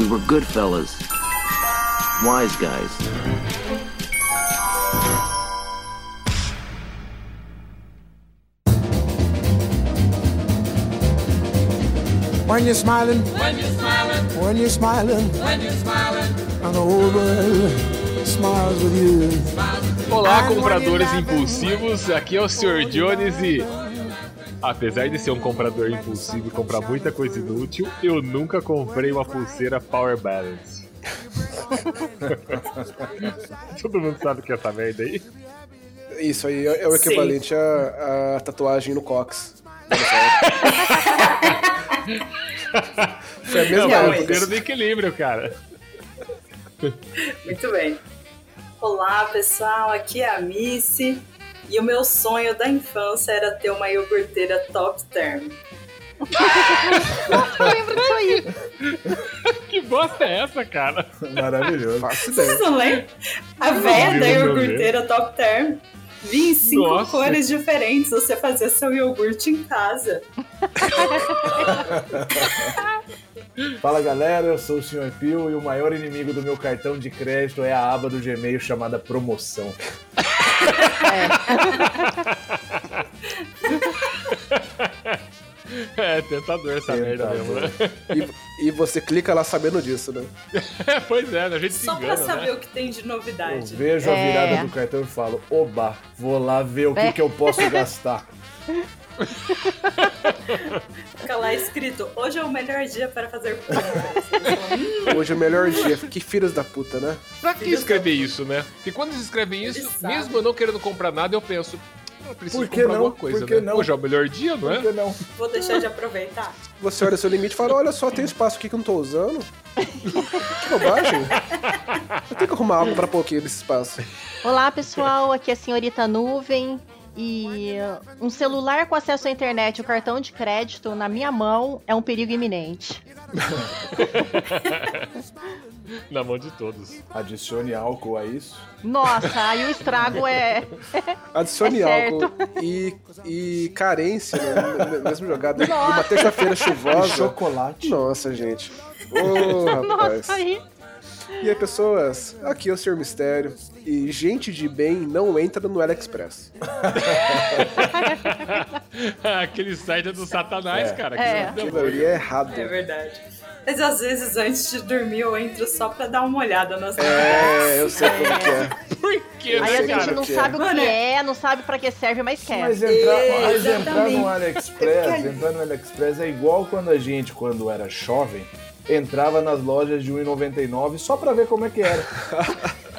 We were good fellas. Wise guys. When you're smiling, When you're smiling, when you're smiling, when you're smiling, and the whole world smiles with you. Olá, compradores impulsivos, aqui é o Sr. Jones e. Apesar de ser um comprador impulsivo e comprar muita coisa inútil, eu nunca comprei uma pulseira Power Balance. Todo mundo sabe o que é essa merda aí? Isso aí é o equivalente à, à tatuagem no Cox. Foi a É mesma uma época. pulseira do equilíbrio, cara. Muito bem. Olá, pessoal. Aqui é a Missy. E o meu sonho da infância era ter uma iogurteira top term. Eu lembro disso aí. Que bosta é essa, cara? Maravilhoso. Faço ideia. Vocês não lembram? A véia da iogurteira top term. Vinha em cinco Nossa. cores diferentes. Você fazia seu iogurte em casa. Fala galera, eu sou o Sr. Pio e o maior inimigo do meu cartão de crédito é a aba do Gmail chamada promoção. É tentador essa merda mesmo, né? E, e você clica lá sabendo disso, né? pois é, a gente se Só pra engana, saber né? o que tem de Eu novidade. vejo a É. virada do cartão e falo, oba, vou lá ver o que, É. que eu posso gastar. Fica lá escrito: hoje é o melhor dia para fazer compras. Hoje é o melhor dia. Que filhos da puta, né? Pra que escrever isso, né? Porque quando eles escrevem isso, Exato. mesmo eu não querendo comprar nada, eu penso, preciso Por que comprar não? alguma coisa, Por que né? não? Hoje é o melhor dia, não Por é? que não? Vou deixar de aproveitar. Você olha seu limite e fala: olha só, tem espaço aqui que eu não tô usando. Que bobagem. Eu tenho que arrumar algo pra pôr aqui nesse espaço. Olá, pessoal. Aqui é a senhorita Nuvem. E um celular com acesso à internet e o cartão de crédito na minha mão é um perigo iminente. Na mão de todos. Adicione álcool a isso. Nossa, aí o estrago é. Adicione É certo. álcool e, e carência, né? Mesmo jogado. E uma terça-feira E chuvosa. chocolate. Nossa, gente. Ô, rapaz. Nossa, aí. E aí, pessoas, aqui é o Sr. Mistério. E gente de bem não entra no AliExpress. Aquele site é do satanás, cara. que É. não deu Aquilo ali é errado. É verdade. Mas às vezes antes de dormir eu entro só pra dar uma olhada nas novidades. É, eu sei como que é. Por que, Aí a gente não que é. sabe o que Mano, é, não sabe pra que serve, mas quer. Mas entrar, mas entrar no AliExpress, É entrar no AliExpress é igual quando a gente, quando era jovem, entrava nas lojas de 1,99 só pra ver como é que era.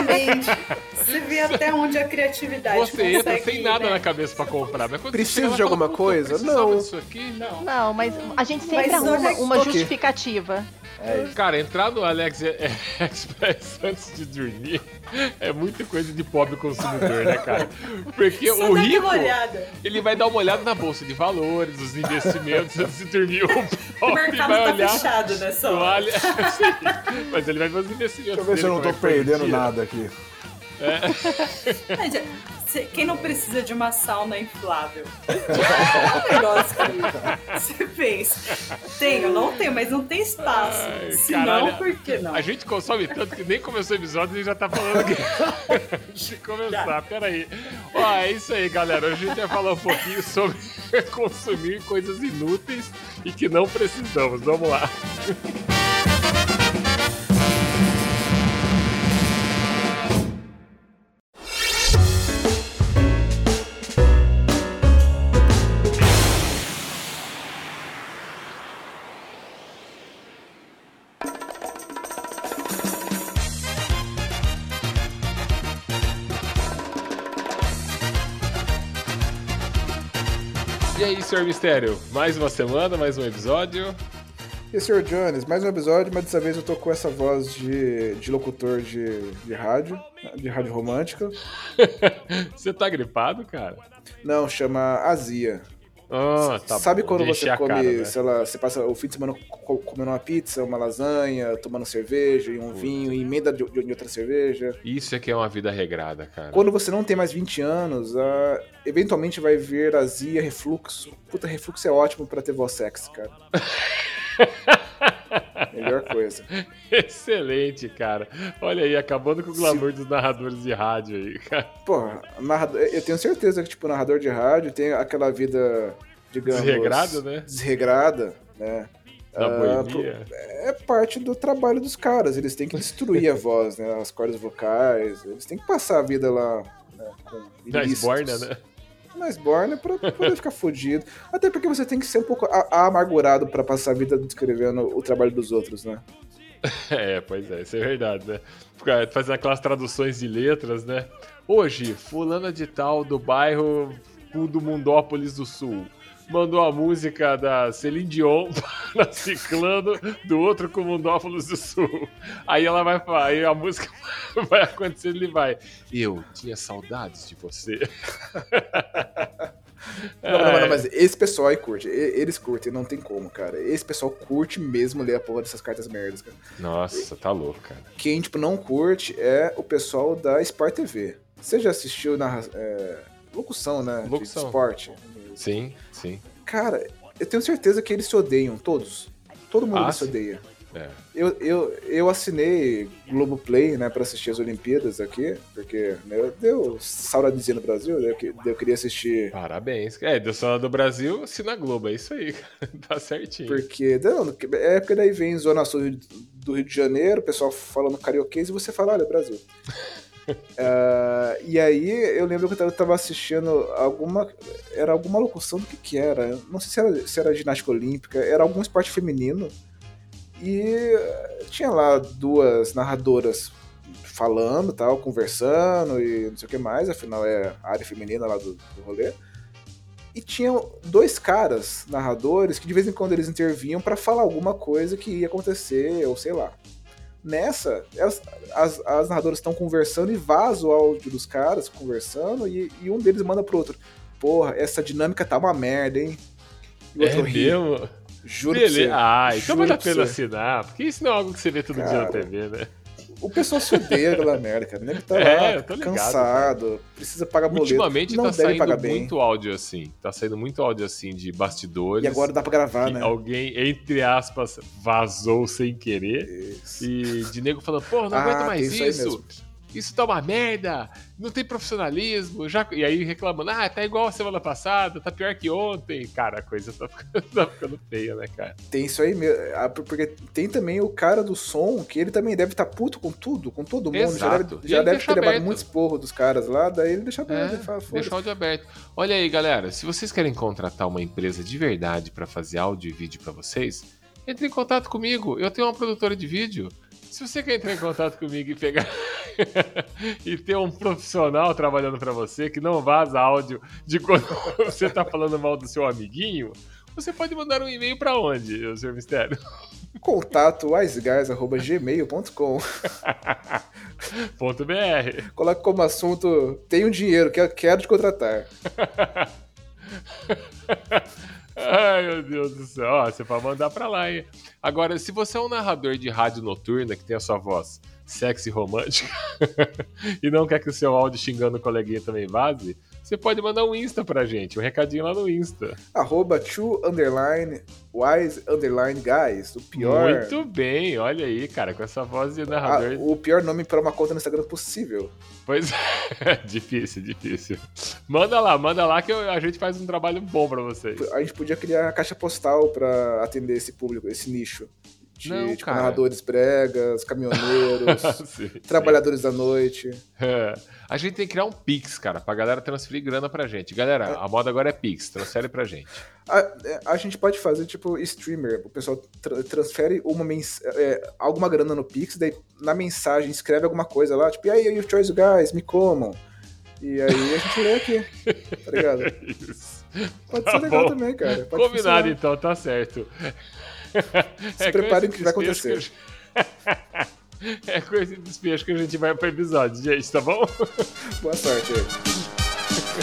Exatamente. Você vê até onde a criatividade Você entra consegue sem ir, nada né? na cabeça pra comprar. Mas Preciso de fala, alguma "Puta, eu coisa?" Não. disso aqui? Não. Não, mas a gente sempre Mas arruma olha- uma Ok. justificativa. É isso. Cara, entrar no Alex Express antes de dormir é muita coisa de pobre consumidor, né, cara? Porque Só o rico, ele vai dar uma olhada na bolsa de valores, os investimentos antes de dormir. O O pobre mercado vai tá olhar fechado nessa no hora. Mas ele vai os investimentos. Deixa eu ver se eu não tô é perdendo nada aqui. Cê- Quem não precisa de uma sauna inflável? É um negócio que você pensa. Tenho, não tenho, mas não tem espaço. Ai, Se caralho. não, por que não? A gente consome tanto que nem começou o episódio e já tá falando que. Antes de começar, peraí. Ó, é isso aí, galera. Hoje a gente vai falar um pouquinho sobre consumir coisas inúteis e que não precisamos. Vamos lá. Senhor Mistério? Mais uma semana, mais um episódio. E Sr. Jones, mais um episódio, mas dessa vez eu tô com essa voz de, de locutor de, de rádio, de rádio romântica. Você tá gripado, cara? Não, chama azia. Ah, tá Sabe bom. quando você come, cara, né? sei lá, você passa o fim de semana co- comendo uma pizza, uma lasanha, tomando cerveja e um vinho, e emenda de, de outra cerveja? Isso é que é uma vida regrada, cara. Quando você não tem mais 20 anos, eventualmente vai vir azia, refluxo. Puta, refluxo é ótimo pra ter voz sexy, cara. Melhor coisa. Excelente, cara. Olha aí, acabando com o glamour dos narradores de rádio aí, cara. Porra, narrador, eu tenho certeza que, tipo, narrador de rádio tem aquela vida, digamos... Desregrada, né? Desregrada, né? Da Ah, boemia. é parte do trabalho dos caras. Eles têm que destruir a voz, né? As cordas vocais. Eles têm que passar a vida lá né, com Na ilícitos. esborna, né? Na esborna pra poder ficar fudido. Até porque você tem que ser um pouco amargurado pra passar a vida descrevendo o trabalho dos outros, né? É, pois é, isso é verdade, né? Fazendo aquelas traduções de letras, né? Hoje, fulana de tal do bairro do Mundópolis do Sul mandou a música da Celine Dion para Ciclano do outro com Mundópolis do Sul. Aí ela vai falar, aí a música vai acontecer, ele vai. Eu tinha saudades de você. Não, não, não, É. mas esse pessoal aí curte. Eles curtem, não tem como, cara. Esse pessoal curte mesmo ler a porra dessas cartas merdas, cara. Nossa, tá louco, cara. Quem, tipo, não curte é o pessoal da Sport TV. Você já assistiu na é, locução, né? de Locução. esporte? Sim, sim. Cara, eu tenho certeza que eles se odeiam, todos. Todo mundo Ah, se odeia. É. Eu, eu, eu assinei Globoplay, né, pra assistir as Olimpíadas aqui, porque né, deu saudadezinha no Brasil, eu, eu queria assistir Parabéns. É, do Sala do Brasil, assina Globo, é isso aí. Tá certinho. Porque, não, é porque daí vem Zona Sul do Rio de Janeiro, o pessoal falando carioquês e você fala, olha, Brasil. Ah, e aí eu lembro que eu tava- assistindo alguma. Era alguma locução do que que era. Não sei se era, se era ginástica olímpica, era algum esporte feminino. E eh, tinha lá duas narradoras falando, tal, conversando e não sei o que mais, afinal é a área feminina lá do, do rolê. E tinham dois caras, narradores, que de vez em quando eles intervinham pra falar alguma coisa que ia acontecer, ou sei lá. Nessa, elas- as, as narradoras estão conversando e vaza o áudio dos caras conversando, e, e um deles manda pro outro: Porra, essa dinâmica tá uma merda, hein? E o É mesmo? Juro pra você. Beleza. Ah, então vale a pena assinar, porque isso não é algo que você vê todo dia na Cara, TV, né? O pessoal se odeia pela merda, cara. O nego tá É, lá, cansado, precisa pagar boleto. Ultimamente não tá deve saindo pagar bem. muito áudio assim. Tá saindo muito áudio assim de bastidores. E agora dá pra gravar, né? alguém, entre aspas, vazou sem querer. Isso. E de nego falando, pô, não Ah, aguento mais isso isso. Isso tá uma merda, não tem profissionalismo. Já... E aí reclamando, ah, tá igual a semana passada, tá pior que ontem. Cara, a coisa tá ficando, tá ficando feia, né, cara? Tem isso aí mesmo. Porque tem também o cara do som, que ele também deve estar puto com tudo, com todo mundo. Já Exato. deve, E já ele deve ter levado aberto. muito esporro dos caras lá, daí ele deixa aberto É, e fala, deixa o áudio aberto. Olha aí, galera, se vocês querem contratar uma empresa de verdade pra fazer áudio e vídeo pra vocês, entre em contato comigo. Eu tenho uma produtora de vídeo. Se você quer entrar em contato comigo e pegar e ter um profissional trabalhando pra você que não vaza áudio de quando você tá falando mal do seu amiguinho, você pode mandar um e-mail pra onde, senhor Mistério? Contato wiseguys.gmail.com .br. Coloque como assunto, tenho dinheiro, quero, quero te contratar. Ai, meu Deus do céu. Ó, você pode mandar pra lá, hein? Agora, se você é um narrador de rádio noturna que tem a sua voz sexy romântica e não quer que o seu áudio xingando o coleguinha também vaze, você pode mandar um Insta pra gente, um recadinho lá no Insta. Arroba two underline wise underline guys. O pior. Muito bem, olha aí, cara, com essa voz de Ah, narrador. o pior nome para uma conta no Instagram possível. Pois é, difícil, difícil. Manda lá, manda lá que a gente faz um trabalho bom pra vocês. A gente podia criar a caixa postal pra atender esse público, esse nicho. De Não, tipo, narradores bregas, caminhoneiros, Sim, sim. trabalhadores da noite. É. A gente tem que criar um Pix, cara, pra galera transferir grana pra gente. Galera, a moda agora é Pix, transfere pra gente. A, é, a gente pode fazer, tipo, streamer. O pessoal tra- transfere uma mens é, alguma grana no Pix, daí na mensagem escreve alguma coisa lá, tipo, e aí, you choice guys, me comam. E aí a gente lê aqui, tá ligado? Isso. Pode Tá ser legal bom. também, cara. Pode Combinado funcionar. então, tá certo. Se com preparem que vai acontecer. que eu- É com esse despejo que a gente vai pro episódio, gente, tá bom? Boa sorte aí.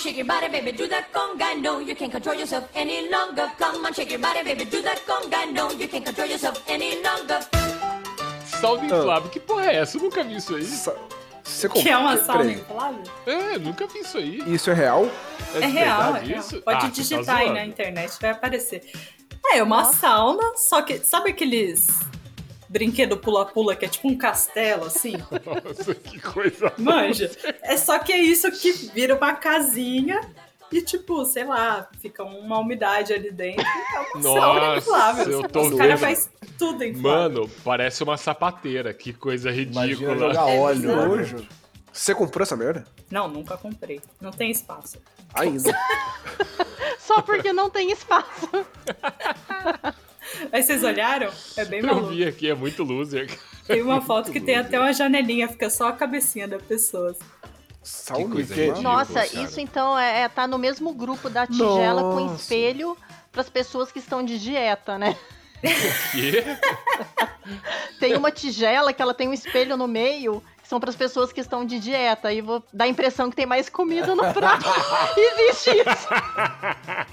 Shake your body, baby, do that conga. No, you can't control yourself any longer. Come on, shake your body, baby, do that conga. No, you can't control yourself any longer. Salve Flávio, que porra é essa? Eu nunca vi isso aí. Sa- Você Que é uma sauna inflável? É, nunca vi isso aí. Isso é real? É de real, é real. isso? Pode Ah, tá digitar aí na internet, vai aparecer. É, é uma sauna, só que. Sabe aqueles brinquedo pula-pula que é tipo um castelo, assim? Nossa, que coisa. Manja. É só que é isso que vira uma casinha e, tipo, sei lá, fica uma umidade ali dentro. É uma sauna Nossa, inflável. eu tô Os caras vendo. fazem tudo inflável. Mano, parece uma sapateira. Que coisa Imagina ridícula. jogar É óleo. né? Nojo. Você comprou essa merda? Não, nunca comprei. Não tem espaço. Ainda. Só porque não tem espaço. Aí vocês olharam? É bem Eu maluco. vi aqui, é muito loser. Tem uma foto que tem até uma janelinha, fica só a cabecinha da pessoa. Sauna coisa ridícula. Nossa, cara. isso então é, é tá no mesmo grupo da tigela com Nossa. espelho para as pessoas que estão de dieta, né? Que? Tem uma tigela que ela tem um espelho no meio, que são para as pessoas que estão de dieta. Aí vou dar a impressão que tem mais comida no prato. Existe isso.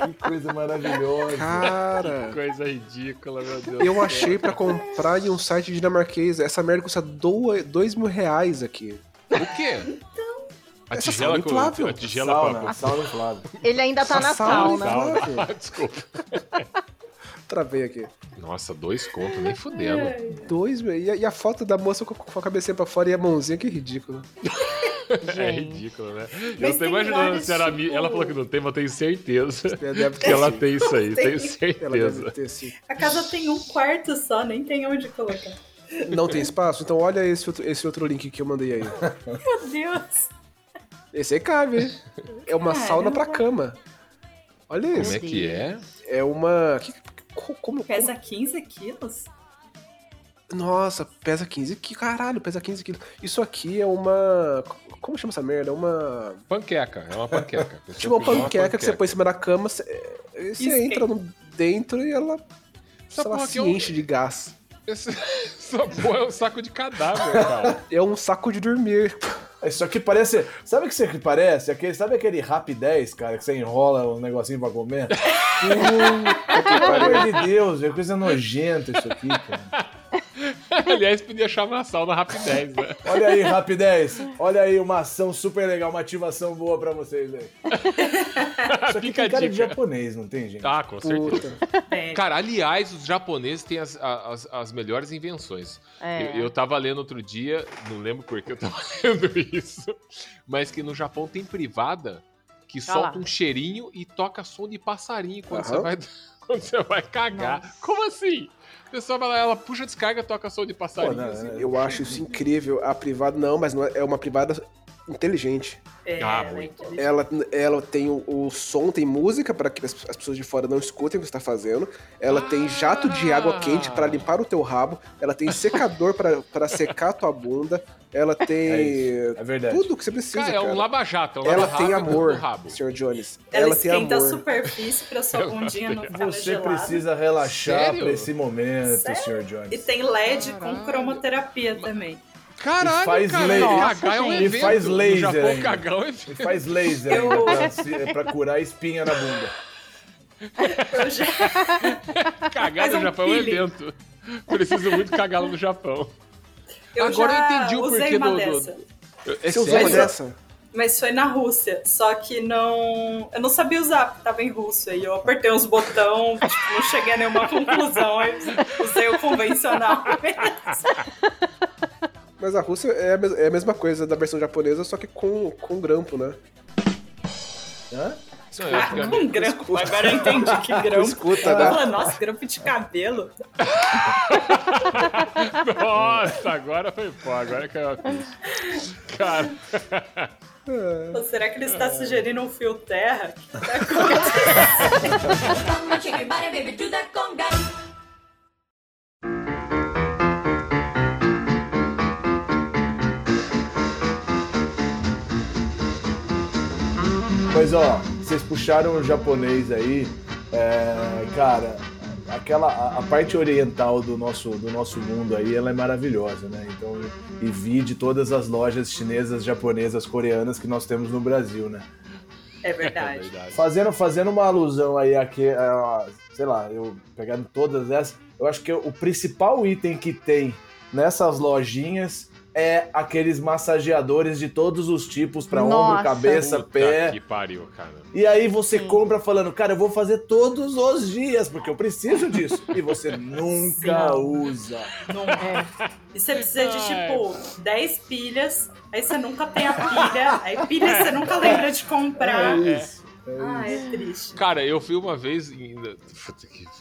Que coisa maravilhosa. Cara, Coisa ridícula, meu Deus. eu achei pra comprar em um site dinamarquês. Essa merda custa dois, dois mil reais aqui. O quê? A Essa tigela sauna com inflável. a tigela com Sauna, a sauna inflável. Ele ainda tá Essa na sauna sauna. desculpa. Travei aqui. Nossa, dois contos, nem fudendo. Dois mil. E a, e a foto da moça com, com a cabecinha pra fora e a mãozinha, que ridículo. É Gente. ridículo, né? Mas eu tô imaginando se era tipo- Ela falou que não tem, mas eu tenho certeza Ela deve que ela tem isso aí, Tem. tenho Ela deve certeza. ter sim. A casa tem um quarto só, nem tem onde colocar. Não tem espaço? Então olha esse outro, esse outro link que eu mandei aí. Meu Deus. Esse aí cabe, hein? É uma Caramba. sauna pra cama. Olha Como isso. é que é? É uma. que- como, Pesa 15 quilos? Nossa, pesa 15 quilos. Caralho, pesa 15 quilos. Isso aqui é uma. Como chama essa merda? É uma. Panqueca, é uma panqueca. Tipo uma pediu panqueca que você põe em cima da cama, você, você Esquenta. entra no- dentro e ela. Essa porra se é um- enche de gás. Esse- Essa porra é um saco de cadáver, cara. É um saco de dormir. Isso aqui parece. Sabe o que isso aqui parece? Aquele, sabe aquele Rap 10, cara, que você enrola um negocinho pra comer? Pelo amor de Deus, é coisa nojenta isso aqui, cara. Aliás, podia chamar a sauna rapidez, né? Olha aí, Rap 10. Olha aí uma ação super legal, uma ativação boa pra vocês aí. Isso aqui Fica tem cara de japonês, não tem, gente? Ah, com certeza. Puta. É. Cara, aliás, os japoneses têm as, as, as melhores invenções. É. Eu, eu tava lendo outro dia, não lembro por que eu tava lendo isso, mas que no Japão tem privada que lá. solta um cheirinho e toca som de passarinho quando, Aham. você, vai, quando você vai cagar. Nossa. Como assim? A pessoa vai lá, ela puxa a descarga, toca som de passarinho. Pô, não, assim. Eu acho isso incrível. A privada, não, mas não é, é uma privada inteligente. É, Ah, ela é muito. Ela, ela tem o, o som, tem música para que as, as pessoas de fora não escutem o que você está fazendo. Ela tem jato de água quente para limpar o teu rabo. Ela tem secador para secar a tua bunda. Ela tem É isso, é verdade. tudo que você precisa, Cara, cara. é um lava-jato, é um Ela lava-rato tem amor. Sr. Jones. Ela, Ela, tem esquenta amor. a superfície pra sua bundinha não ficar Você gelada. precisa relaxar pra esse momento, Sério? Sr. Jones. E tem LED com cromoterapia também. Caralho, E faz cara, laser. cagar é um E evento. faz laser No Japão, cagar é um E evento. faz laser Eu- pra, se- pra curar espinha na bunda. Eu já... Cagar Faz no um Japão é um evento. Preciso muito cagar lá no Japão. Eu Agora já eu entendi o usei porquê uma do- do- dessa. É Você usou uma Mas- dessa? Mas foi na Rússia. Só que não. Eu não sabia usar, porque tava em russo. Aí eu apertei uns botões, tipo, não cheguei a nenhuma conclusão. Aí usei o convencional. Mas a Rússia é a, é a mesma coisa da versão japonesa, só que com, com grampo, né? Hã? Não, que é- Com grampo. Agora eu entendi que grampo. Escuta, né? nossa, grampo de cabelo. Nossa, agora foi pó, agora caiu a ficha. Cara, Ou será que ele está sugerindo um fio terra? Come on, shake Mas ó, vocês puxaram o japonês aí, é, cara, aquela a, a parte oriental do nosso do nosso mundo aí, ela é maravilhosa, né? Então, e vi de todas as lojas chinesas, japonesas, coreanas que nós temos no Brasil, né? É é verdade. verdade. Fazendo, fazendo uma alusão aí aqui, a, sei lá, eu pegando todas essas, eu acho que o principal item que tem nessas lojinhas é aqueles massageadores de todos os tipos pra Nossa. ombro, cabeça, Puta pé. que pariu, cara. E aí você Sim. compra falando, cara, eu vou fazer todos os dias, porque eu preciso disso. E você nunca usa. Não É. E você precisa de, tipo, 10 pilhas, aí você nunca tem a pilha, aí pilha você nunca lembra de comprar. É isso. Ah, é triste. Cara, eu fui uma vez. em-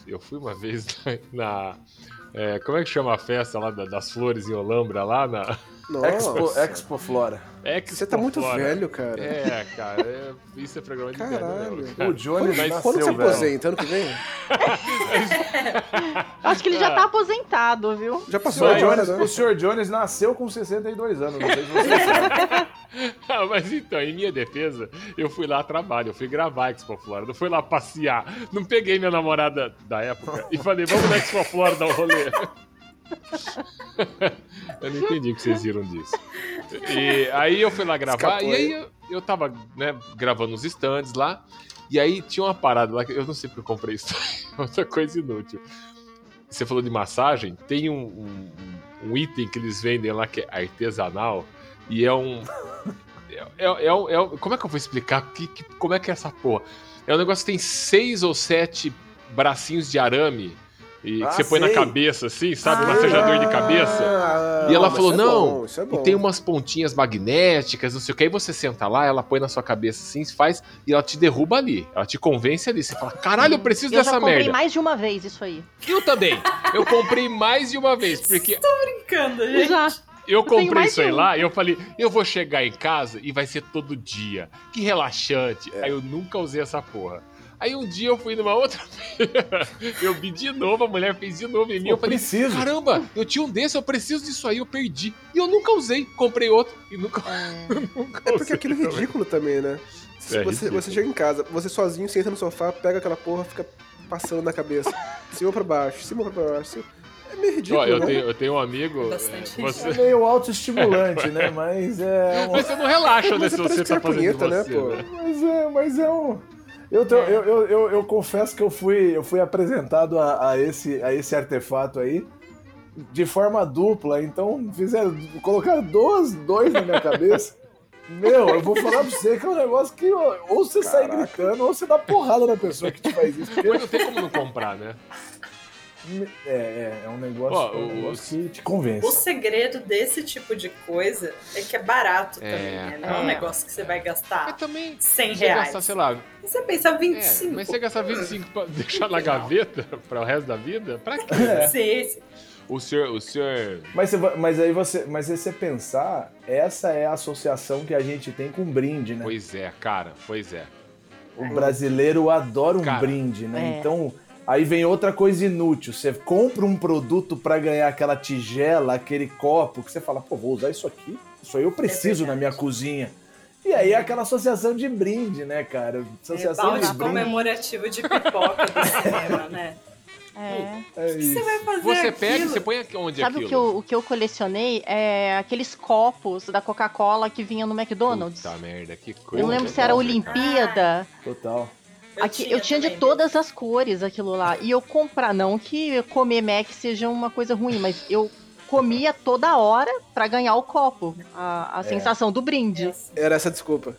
Eu fui uma vez na. é, como é que chama a festa lá da- das flores em Olambra, lá na. Expo, Nossa. Expo Flora. Expo Você tá muito Flora. velho, cara. É, cara, é- isso é programa de velho Caralho. mesmo, cara. O Johnny Mas nasceu, Quando você velho. aposenta? Ano que vem? Acho que ele já tá aposentado, viu? Já O passou a hora, Jones, né? o senhor Jones nasceu com 62 anos, não sei se você sabe. Ah, mas então, em minha defesa, eu fui lá a trabalho, eu fui gravar Expo Flora, não fui lá passear. Não peguei minha namorada da época e falei, vamos na Expo Flora dar um rolê. eu não entendi o que vocês viram disso. E aí eu fui lá gravar, Escapou e aí eu, eu tava, né, gravando os stands lá, e aí tinha uma parada lá, que eu não sei porque eu comprei isso, outra coisa inútil. Você falou de massagem, tem um, um, um item que eles vendem lá que é artesanal, e é um. É, é, é é como é que eu vou explicar? Que, que- como é que é essa porra? É um negócio que tem seis ou sete bracinhos de arame e Ah, que você põe na sei. cabeça, assim, sabe? Massajador de cabeça. Ah, E ela falou, é não, bom, é E tem umas pontinhas magnéticas, não sei o que. Aí você senta lá, ela põe na sua cabeça assim, faz, e ela te derruba ali. Ela te convence ali. Você fala, caralho, eu preciso Eu dessa comprei merda. mais de uma vez isso aí. Eu também. Eu comprei mais de uma vez, porque Brincando, gente. Já. eu comprei mais isso aí um. lá e eu falei, eu vou chegar em casa e vai ser todo dia. Que relaxante. É. Aí eu nunca usei essa porra. Aí um dia eu fui numa outra feira, eu vi de novo, a mulher fez de novo em mim. Eu Eu falei, preciso. caramba, eu tinha um desse, eu preciso disso aí, eu perdi. E eu nunca usei, comprei outro e nunca, nunca É porque aquilo é ridículo também, né? Se É você, você chega em casa, você sozinho, senta no sofá, pega aquela porra, fica passando na cabeça. cima pra baixo, cima pra baixo. cima- É meio ridículo, Ó, eu né? tenho, eu tenho um amigo. Bastante é, você... É meio autoestimulante, né? Mas é. um- Mas você não relaxa, né? Se é você tá é fazendo punheta, né, você, pô? né? Mas é, mas é um. Eu, tô- eu, eu, eu, eu confesso que eu fui, eu fui apresentado a, a esse, a esse artefato aí de forma dupla, então fizeram, colocaram dois, dois na minha cabeça. Meu, eu vou falar pra você que é um negócio que ou você sai Caraca. gritando ou você dá porrada na pessoa que te faz isso. Porque Mas não tem como não comprar, né? É, é, é um negócio, Ó, é um o- negócio que te O convence. segredo desse tipo de coisa é que é barato É, também, né? Não é um é. negócio que você vai Mas gastar também. 100 Você reais. gastar, sei lá. E você pensa É, 25. mas você gastar 25 pra deixar na gaveta para o resto da vida? Pra quê? Sim, sim. O senhor. O senhor. Mas, você, mas aí você, mas se você pensar, essa é a associação que a gente tem com brinde, né? Pois é, cara, pois é. O brasileiro adora um Cara, brinde, né? é. Então, aí vem outra coisa inútil. Você compra um produto pra ganhar aquela tigela, aquele copo, que você fala, pô, vou usar isso aqui. Isso aí eu preciso É na minha cozinha. E aí é aquela associação de brinde, né, cara? É Associação balde de brinde. comemorativo de pipoca do cinema, né? É. É O que você vai fazer Você aquilo? pega, você põe aqui onde Sabe o aquilo? que, eu, o que eu colecionei? É aqueles copos da Coca-Cola que vinha no McDonald's. Puta merda, que eu coisa. não lembro se era legal, né? Olimpíada. Total. Eu Aqui, eu tinha de também todas as cores aquilo lá. E eu comprar, não que comer Mac seja uma coisa ruim, mas eu comia toda hora pra ganhar o copo. A, a sensação do brinde. desse. Era essa a desculpa.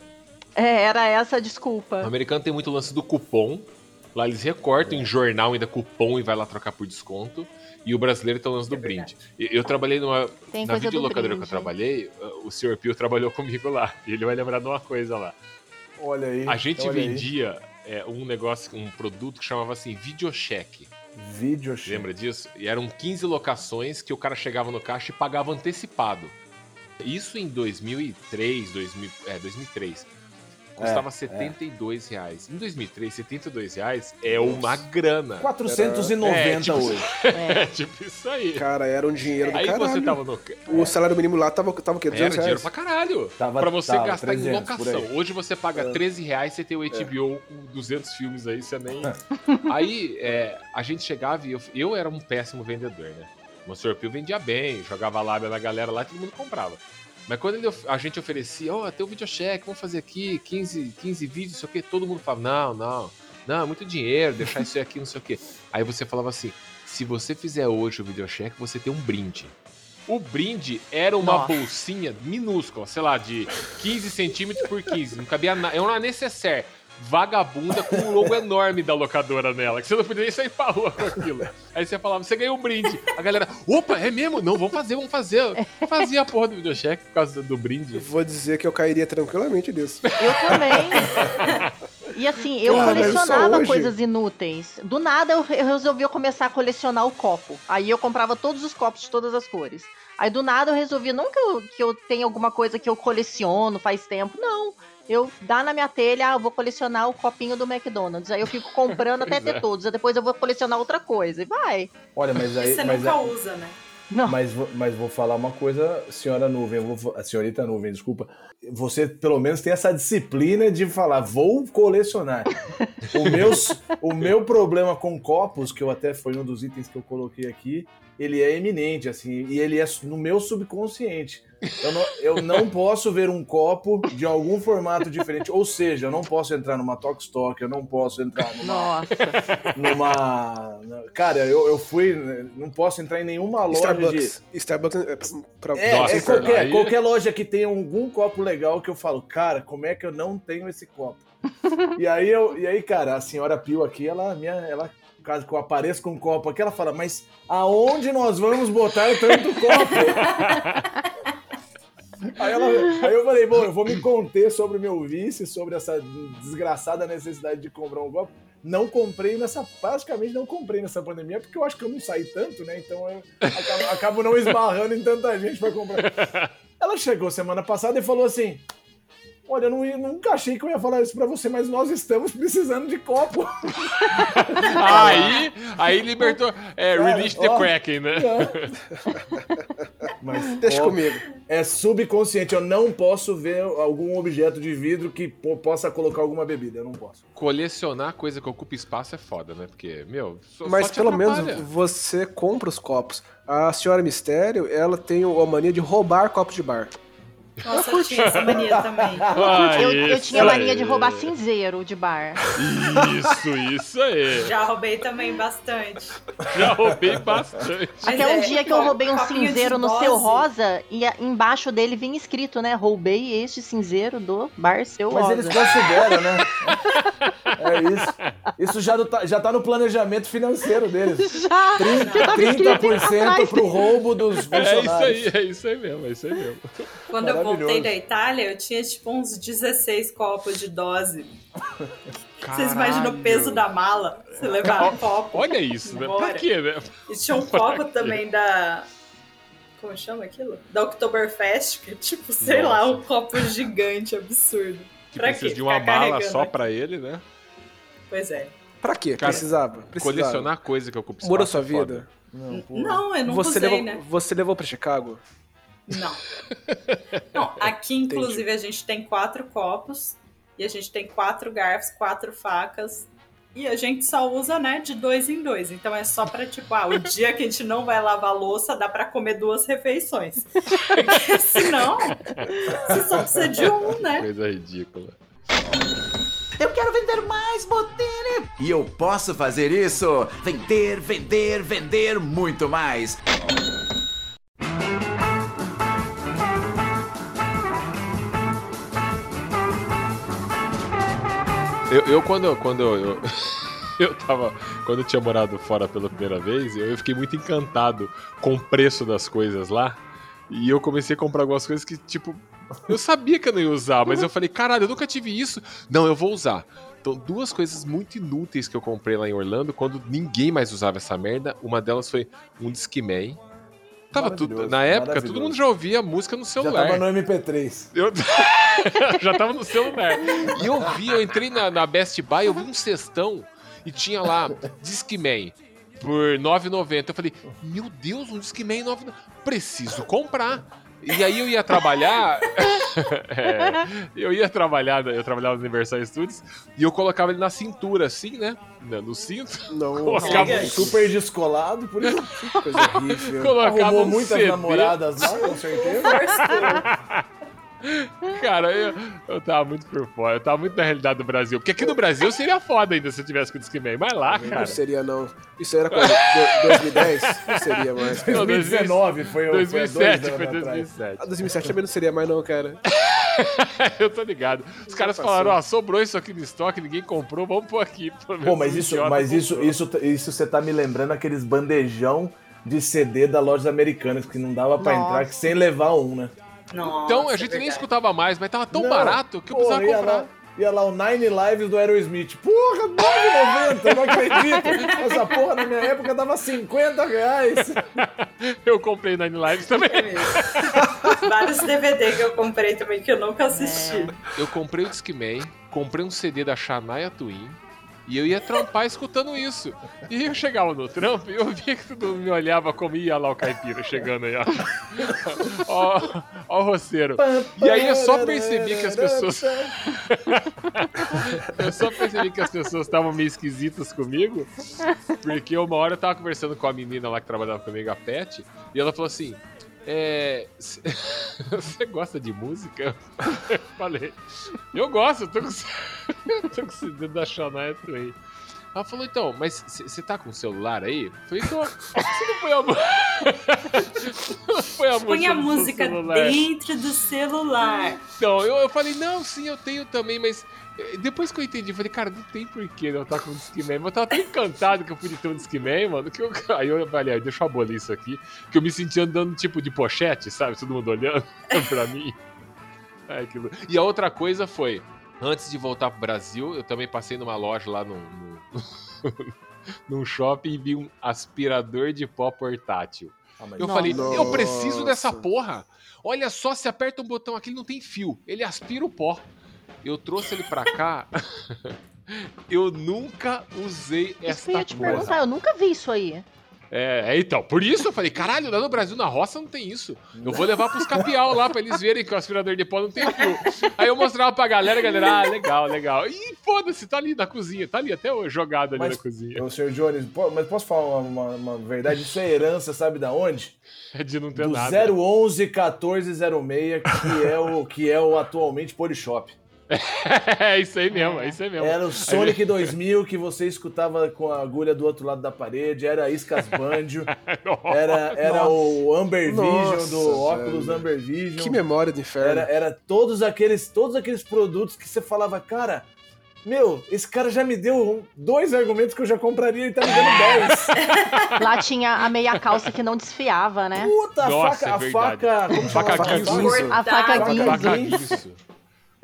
É, era essa a O desculpa. americano tem muito lance do cupom. Lá eles recortam em jornal ainda cupom e vai lá trocar por desconto. E o brasileiro tem o lance do É brinde. E- Eu trabalhei numa. Tem na videolocadora que eu trabalhei, o Sr. Pio trabalhou comigo lá. E ele vai lembrar de uma coisa lá. Olha aí. A gente olha aí. É, um negócio, um produto que chamava assim videocheque. Vídeo cheio. Lembra disso? E eram 15 locações que o cara chegava no caixa e pagava antecipado. Isso em 2003, 2000, é, 2003. Custava É, 72 reais. Em 2003, 72 reais é uma grana. 490 É, tipo- hoje. É tipo isso aí. Cara, era um dinheiro do Aí caralho. você tava no. O salário mínimo lá tava, tava o quê? 200 Era dinheiro reais? pra caralho. Tava- pra você tava, gastar 300 em locação. Hoje você paga É. 13 reais, você tem o HBO com 200 filmes aí, você nem. aí é, a gente chegava e eu, eu era um péssimo vendedor, né? O Sr. Pio vendia bem, jogava lábia na galera lá e todo mundo comprava. Mas quando ele a gente oferecia, ó, tem o videocheque, vamos fazer aqui 15, 15 vídeos, não sei o quê, todo mundo falava, não, não, não, é muito dinheiro, deixar isso aqui, não sei o quê. Aí você falava assim, se você fizer hoje o videocheque, você tem um brinde. O brinde era uma Nossa. bolsinha minúscula, sei lá, de 15 centímetros por 15. Não cabia nada. É uma necessaire vagabunda com um logo enorme da locadora nela, que você não podia nem sair pra rua com aquilo. Aí você falava, você ganhou um brinde. A galera, opa, é mesmo? Não, vamos fazer, vamos fazer. Fazia a porra do videocheque por causa do brinde. Vou dizer que eu cairia tranquilamente nisso. Eu também. E assim, eu colecionava coisas inúteis. Do nada eu re- resolvi começar a colecionar o copo. Aí eu comprava todos os copos de todas as cores. Aí do nada eu resolvi, não que eu, que eu tenha alguma coisa que eu coleciono faz tempo, não. Eu dá na minha telha, ah, eu vou colecionar o copinho do McDonald's. Aí eu fico comprando até ter todos. Aí depois eu vou colecionar outra coisa. E vai. Olha, mas E aí. você Mas, nunca aí- usa, né? Não. mas, vou- mas vou falar uma coisa, senhora nuvem, vou, a senhorita nuvem, desculpa. Você pelo menos tem essa disciplina de falar, vou colecionar. O meu, o meu problema com copos, que eu até foi um dos itens que eu coloquei aqui, ele é eminente, assim, e ele é no meu subconsciente. Eu não, eu não posso ver um copo de algum formato diferente. Ou seja, eu não posso entrar numa Tox Talk, eu não posso entrar numa. Nossa. numa cara, eu, eu fui. Não posso entrar em nenhuma loja de. Starbucks. Starbucks é pra, É, Nossa, é qualquer, aí- qualquer loja que tenha algum copo legal que eu falo, cara, como é que eu não tenho esse copo? e aí eu, e aí, cara, a senhora Pio aqui, ela, minha, ela, caso que eu apareça com um copo aqui, ela fala, mas aonde nós vamos botar tanto copo? Aí, ela- aí eu falei, bom, eu vou me conter sobre o meu vício, sobre essa desgraçada necessidade de comprar um copo. Não comprei nessa, praticamente não comprei nessa pandemia, porque eu acho que eu não saí tanto, né? Então eu acabo, acabo não esbarrando em tanta gente pra comprar. Ela chegou semana passada e falou assim: Olha, eu não, ia- nunca achei que eu ia falar isso pra você, mas nós estamos precisando de copo. Aí, aí libertou. É, Cara, release the ó. Kraken, né? Mas Deixa ó, comigo. é subconsciente, eu não posso ver algum objeto de vidro que po- possa colocar alguma bebida, eu não posso. Colecionar coisa que ocupa espaço é foda, né? Porque, meu, só, Mas só te pelo menos você compra os copos. A senhora Mistério, ela tem a mania de roubar copos de bar. Nossa, eu tinha essa mania também. Ah, Eu, eu tinha mania aí. de roubar cinzeiro de bar. Isso, isso aí. Já roubei também bastante. Já roubei bastante. Mas Até um é, dia que eu roubei um cinzeiro no seu rosa e embaixo dele vinha escrito, né? Roubei este cinzeiro do bar seu Mas rosa. eles consideram, né? É isso. Isso já, tá, já tá no planejamento financeiro deles. Já, já tava escrito 30% atrás. pro roubo dos É isso funcionários. aí, é isso aí mesmo, é isso aí mesmo. Quando eu. Voltei da Itália, eu tinha tipo uns 16 copos de dose. Vocês imaginam o peso da mala? Você levar um copo. Olha isso, né? Pra quê, né? E tinha um copo também da. Como chama aquilo? Da Oktoberfest, que é tipo, sei lá, Nossa. um copo gigante, absurdo. Que Pra precisa quê? de uma Ficar carregando só aqui. pra ele, né? Pois é. Pra quê? Cara, precisava. precisava. Colecionar coisa que ocupa espaço. Mudou sua é foda. vida? Não, pô. Não, eu não Você usei, levou, né? você levou pra Chicago? Não. Não, aqui inclusive a gente tem quatro copos e a gente tem quatro garfos, quatro facas. E a gente só usa, né, de dois em dois. Então é só pra, tipo, ah, o dia que a gente não vai lavar a louça, dá pra comer duas refeições. Porque senão, você só precisa de um, né? Coisa ridícula. Eu quero vender mais Botini! E eu posso fazer isso! Vender, vender, vender muito mais! Eu, eu quando, quando eu, eu tava. Quando eu tinha morado fora pela primeira vez, eu, eu fiquei muito encantado com o preço das coisas lá. E eu comecei a comprar algumas coisas que, tipo, eu sabia que eu não ia usar, mas eu falei, caralho, eu nunca tive isso. Não, eu vou usar. Então, duas coisas muito inúteis que eu comprei lá em Orlando, quando ninguém mais usava essa merda. Uma delas foi um Discman. Tava tudo, na época, todo mundo já ouvia música no Já celular. tava no MP3. Eu já tava no celular. E eu vi, eu entrei na, na Best Buy, eu vi um cestão e tinha lá Discman por R$ 9,90. Eu falei, meu Deus, um Discman 9,90. Preciso comprar. E aí eu ia trabalhar. é, eu ia trabalhar, eu trabalhava no Universal Studios e eu colocava ele na cintura, assim, né? No cinto. Não. Colocava, Chega. Super descolado, por isso Coisa horrível. colocava arrumou um muitas CD. namoradas lá, com certeza. Cara, eu, eu tava muito por fora. Eu tava muito na realidade do Brasil. Porque aqui no Brasil seria foda ainda se eu tivesse com o Disque Man. Mas lá, Não cara. seria, não. Isso era coisa de 2010? Não seria mais. Não, 2019 foi, o- foi há 2007, dois foi anos atrás. 2007. A 2007 também não seria mais, não, cara. eu tô ligado. Os caras falaram, ó, sobrou isso aqui no estoque, ninguém comprou, vamos pôr aqui. Pelo Pô, mas isso, mas isso, isso, isso você tá me lembrando aqueles bandejão de CD da lojas americanas que não dava pra Nossa. entrar sem levar um, né? Nossa, Então, a é gente nem verdade. escutava mais, mas tava tão Não, barato que eu porra, precisava ia comprar. Lá, ia lá o Nine Lives do Aerosmith. Porra, 9,90, eu não acredito. Essa porra na minha época dava 50 reais. Eu comprei Nine Lives também. É. Vários DVD que eu comprei também que eu nunca assisti. Eu comprei o Discman, comprei um CD da Shania Twin e eu ia trampar escutando isso. E eu chegava no trampo e eu via que todo mundo me olhava como ia lá o caipira chegando aí, ó. ó, ó o roceiro. E aí eu só percebi que as pessoas. Eu só percebi que as pessoas estavam meio esquisitas comigo, porque uma hora eu tava conversando com a menina lá que trabalhava comigo, a Pet, e ela falou assim: é, Você gosta de música? Eu falei: Eu gosto, eu tô com, eu tô com esse dedo da Shania Twain. Ela falou: Então, mas você tá com o celular aí? Eu falei: Tô. Você não foi a, não foi a Põe a no seu música celular?" dentro do celular. Então, eu, eu falei, não, sim, eu tenho também, mas depois que eu entendi, eu falei, cara, não tem porquê eu estar com um Discman. Mas eu tava tão encantado que eu pude ter um Discman, mano, que eu. Aí eu falei, "Ah, deixa eu abolir isso aqui. Que eu me senti andando tipo de pochete, sabe? Todo mundo olhando pra mim. Que E a outra coisa foi, antes de voltar pro Brasil, eu também passei numa loja lá no. no- num shopping e vi um aspirador de pó portátil. Eu Nossa. falei, eu preciso Nossa. dessa porra. Olha só, se aperta um botão aqui, ele não tem fio. Ele aspira o pó. Eu trouxe ele pra cá. eu nunca usei Isso que eu ia essa te porra. perguntar, eu nunca vi isso aí. É, é, então, por isso eu falei, caralho, lá no Brasil, na roça, não tem isso. Eu vou levar pros capial lá pra eles verem que o aspirador de pó não tem fio. Aí eu mostrava pra galera, a galera, ah, legal, legal. E foda-se, tá ali na cozinha, tá ali até hoje, jogado ali Mas- na cozinha. Ô, senhor Jones, mas posso falar uma, uma- uma verdade? Isso é herança, sabe da onde? É de não ter Do nada. 011 1406, que é o, que é o atualmente Polishop. é isso aí mesmo, é isso aí mesmo. Era o Sonic 2000 que você escutava com a agulha do outro lado da parede, era Iscas Banjo, era, era o Amber Vision Nossa, do óculos velho. Amber Vision. Que memória do inferno. Era, era todos aqueles todos aqueles produtos que você falava, cara, meu, esse cara já me deu dois argumentos que eu já compraria e tá me dando dez. Lá tinha a meia calça que não desfiava, né? Puta, a Nossa, faca, é a faca, como chama? Faca a Guinso. A faca Faca guinso.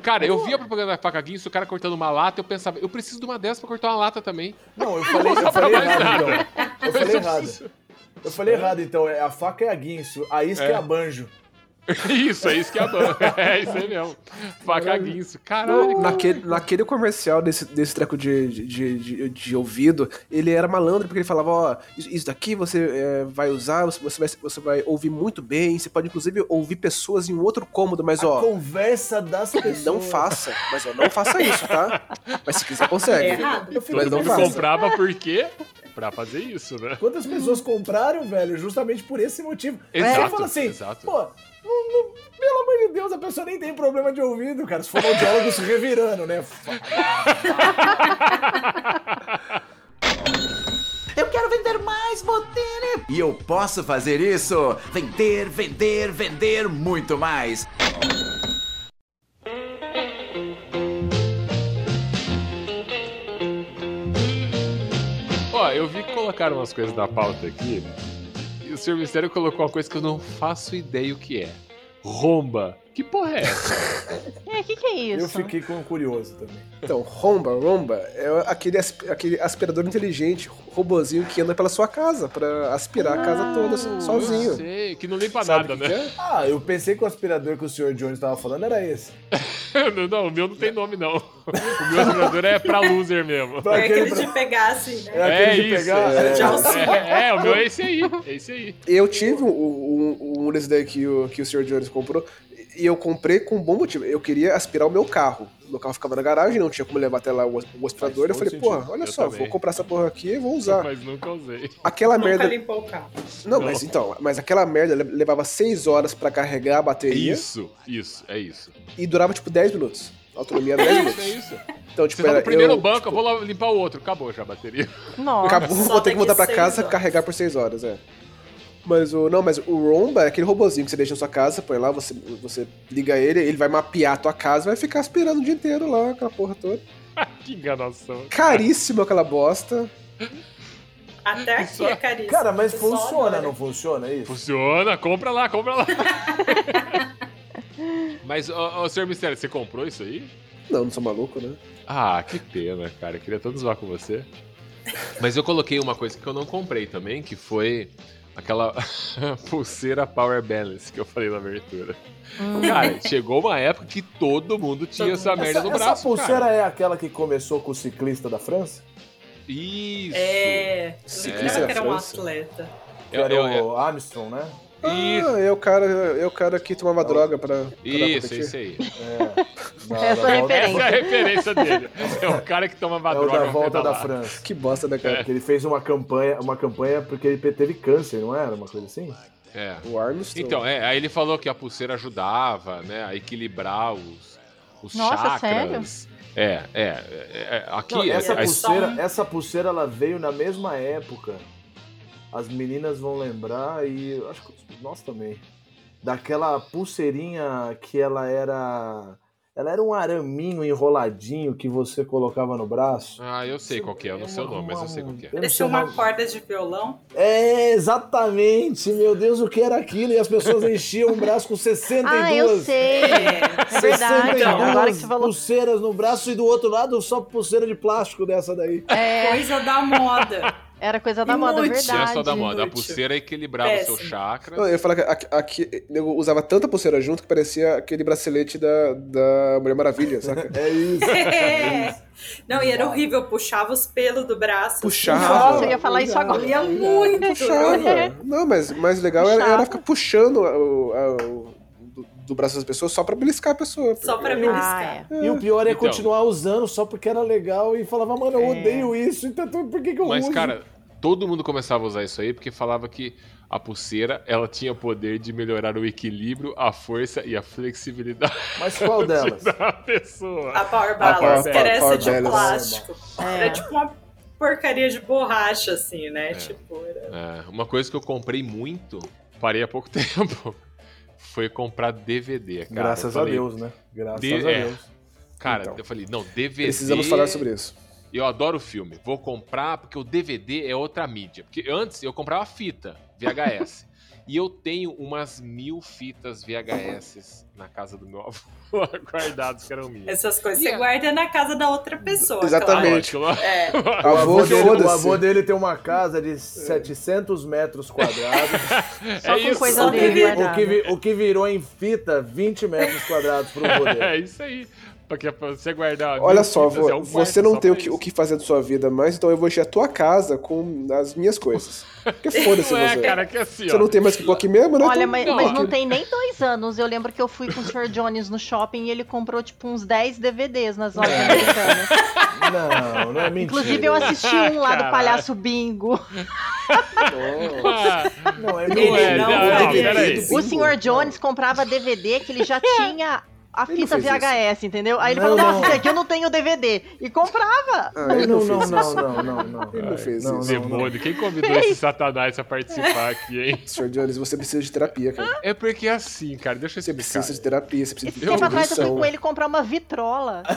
Cara, eu vi a propaganda da faca Guinso, o cara cortando uma lata, eu pensava, eu preciso de uma dessa pra cortar uma lata também. Não, eu falei, Não eu falei errado, nada. então. Eu falei errado. Eu falei errado, então. É, A faca é a guinso, a isca é, É. a banjo. Isso, é isso que é a banda. É isso aí mesmo. Faca Guinso. Caralho, cara. Naquele, naquele comercial desse, desse treco de, de, de, de ouvido, ele era malandro porque ele falava, ó, isso, isso daqui você é, vai usar, você, vai, você vai ouvir muito bem, você pode inclusive ouvir pessoas em um outro cômodo, mas A ó, conversa das pessoas. não faça, mas ó, não faça isso, tá? Mas se quiser É consegue. errado. Eu fico Mas não Eu faça. comprava por quê? Pra fazer isso, né? Quantas pessoas compraram, velho, justamente por esse motivo. Exato, Você fala assim, exato. pô, não- não- pelo amor de Deus, a pessoa nem tem problema de ouvido, cara. Se for audiólogo se revirando, né? Eu quero vender mais, Botini! E eu posso fazer isso? Vender, vender, vender muito mais! Eu vi que colocaram umas coisas na pauta aqui. E o Sr. Mistério colocou uma coisa que eu não faço ideia o que é. Romba. Que porra é essa? É, o que, que é isso? Eu fiquei com curioso também. Então, Romba, Romba é aquele, asp- aquele aspirador inteligente, robozinho que anda pela sua casa pra aspirar a casa toda so- Eu sozinho. sei, que não limpa Sabe nada, né? que é? Ah, eu pensei que o aspirador que o Sr. Jones tava falando era esse. não, não, o meu não tem nome, não. O meu aspirador é pra loser mesmo. É aquele de pegar assim, né? É aquele É de isso, pegar. é, De auxílio. é, é, o meu é esse aí. É esse aí. Eu tive um, um, um desse daí que o, que o Sr. Jones comprou. E eu comprei com um bom motivo. Eu queria aspirar o meu carro. Meu carro ficava na garagem, não tinha como levar até lá o, o aspirador. Eu falei, porra, olha Eu só, também. vou comprar essa porra aqui e vou usar. Mas nunca usei. Aquela Nunca merda. limpou o carro. Não, Não. mas então, mas aquela merda le- levava 6 horas pra carregar a bateria Isso, isso, é isso. e durava tipo 10 minutos. A autonomia era 10 É minutos. isso. Então, tipo, Você tá no primeiro eu, banco, eu vou lá limpar o outro. Acabou já a bateria. Nossa. Acabou, Só vou ter que voltar pra casa e horas. carregar por 6 horas, é. Mas o. Não, mas o Romba é aquele robozinho que você deixa na sua casa, põe lá, você, você liga ele, ele vai mapear a tua casa e vai ficar aspirando o dia inteiro lá, aquela porra toda. que enganação. Caríssimo aquela bosta. Até aqui Só- é caríssimo. Cara, mas funciona, adora. não funciona isso? Funciona, compra lá, compra lá. Mas, ô, ô, senhor Mistério, você comprou isso aí? Não, não sou maluco, né? Ah, que pena, cara. Queria tanto zoar com você. Mas eu coloquei uma coisa que eu não comprei também, que foi aquela pulseira Power Balance que eu falei na abertura. Cara, chegou uma época que todo mundo tinha essa merda Essa, no essa braço. pulseira cara. é aquela que começou com o ciclista da França? Isso. É, Ciclista eu da que era um atleta. Que Eu- era o Armstrong, né? Isso. Ah, é o cara, é o cara que tomava droga pra, pra Isso, competir. isso aí. É. Essa da é a volta- referência. Essa é a referência dele. É o cara que tomava É droga da pra volta da. França. Que bosta, né, cara? Que ele fez uma campanha, uma campanha porque ele teve câncer, não era? Uma coisa assim? É. O Armstrong. Então, é, aí ele falou que a pulseira ajudava, né, a equilibrar os, os Nossa, chakras. É, é, é, é, aqui Não, essa, a- pulseira, essa pulseira ela veio na mesma época. As meninas vão lembrar e eu acho que nós também. Daquela pulseirinha que ela era. Ela era um araminho enroladinho que você colocava no braço. Ah, eu sei qual que é, eu não sei o nome, mas eu sei qual que é. Parecia uma corda de violão. É, exatamente. Meu Deus, o que era aquilo? E as pessoas enchiam o braço com 62. Ah, eu sei. É verdade. 62 Agora que você falou. pulseiras no braço e do outro lado só pulseira de plástico dessa daí. É, Coisa da moda. Era coisa da E moda, muito. verdade. Não é só da moda, a inútil. pulseira equilibrava o seu chakra. Não, eu ia falar que aqui, aqui eu usava tanta pulseira junto que parecia aquele bracelete da, da Mulher Maravilha, saca? É isso. É. Não, e era horrível, puxava os pelos do braço. Puxava. Nossa, eu ia falar isso agora. Doía muito. Puxava. Não, mas o mais legal era, era ficar puxando o- do, braço das pessoas só pra beliscar a pessoa. Só pra beliscar. Ah, é. E o pior é Então. continuar usando só porque era legal e falava, mano, eu É. odeio isso, então por que, que eu Mas, uso? cara, todo mundo começava a usar isso aí porque falava que a pulseira ela tinha o poder de melhorar o equilíbrio, a força e a flexibilidade Mas qual delas? da pessoa. A Power Power- Balance, que era essa Power de plástico. É. Era tipo uma porcaria de borracha, assim, né? É. Tipo, era... É, uma coisa que eu comprei muito, parei há pouco tempo, foi comprar DVD, cara. Graças falei, a Deus, né? Graças De- a é. Deus. Cara, Então. eu falei, não, DVD. Precisamos falar sobre isso. Eu adoro filme. Vou comprar porque o DVD é outra mídia. Porque antes eu comprava fita, VHS. E eu tenho umas mil fitas VHS na casa do meu avô, guardados que eram minhas. Essas coisas E você guarda na casa da outra pessoa. Exatamente. claro. Lógico, É, O Avô, avô, dele, o avô dele tem uma casa de 700 metros quadrados. Só é com isso. coisa dele o, que vi- o que virou em fita 20 metros quadrados pro avô dele. É isso aí. Porque pra você guardar. Olha só, é um você não só tem o que, o que fazer da sua vida mais, então eu vou encher a tua casa com as minhas coisas. Porque foda-se Não é, você. cara, que assim, Você ó. não tem mais que pôr aqui mesmo, né? Olha, Então- mas não, mas não tem nem dois anos. Eu lembro que eu fui com o Sr. Jones no shopping e ele comprou, tipo, uns 10 DVDs nas lojas americanas. Não, não é mentira. Inclusive, eu assisti um lá do Caralho. Palhaço Bingo. Não, é Não mentira. é, não, não, não, não, ele- peraí. O Sr. Jones comprava DVD que ele já tinha a não fita fez VHS, entendeu? Aí ele Não, falou, não. nossa, esse aqui eu não tenho DVD. E comprava. Ah, ele não, Não, não, fez não, isso. não, não, não. Ele não fez Não, isso. não, não. Demônio, quem convidou esse satanás pra participar aqui, hein? Sr. Jones, você precisa de terapia, cara. É porque é assim, cara, deixa eu Você explicar. precisa de terapia, você precisa Esse de tempo atrás eu fui com ele comprar uma vitrola.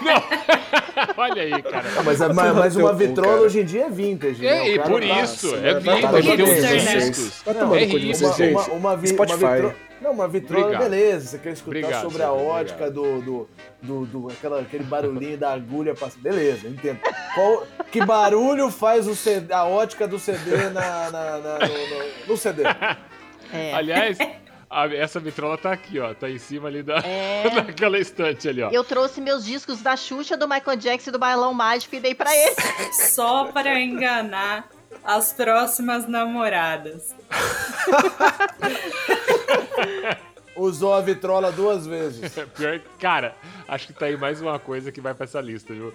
Olha aí, cara. Ah, mas, mas, mas uma vitrola cara. hoje em dia é vintage, né? É, O e cara por tá- isso, Nossa, é vintage, tem uns né? discos. Não, é isso, vocês, uma, gente. uma, uma, uma. Não, uma vitrola, Obrigado. beleza. Você quer escutar Obrigado, sobre a ótica do, do, do, do- aquela, aquele barulhinho da agulha passando. Beleza, entendo. Qual, que barulho faz o CD, a ótica do CD na, na- na- no, no- no CD? É. Aliás, a- essa vitrola tá aqui, ó. Tá em cima ali da, É. daquela estante ali, ó. Eu trouxe meus discos da Xuxa, do Michael Jackson e do Bailão Mágico e dei pra ele. só para enganar as próximas namoradas. usou a vitrola duas vezes. Pior, que- cara, acho que tá aí mais uma coisa que vai pra essa lista, viu?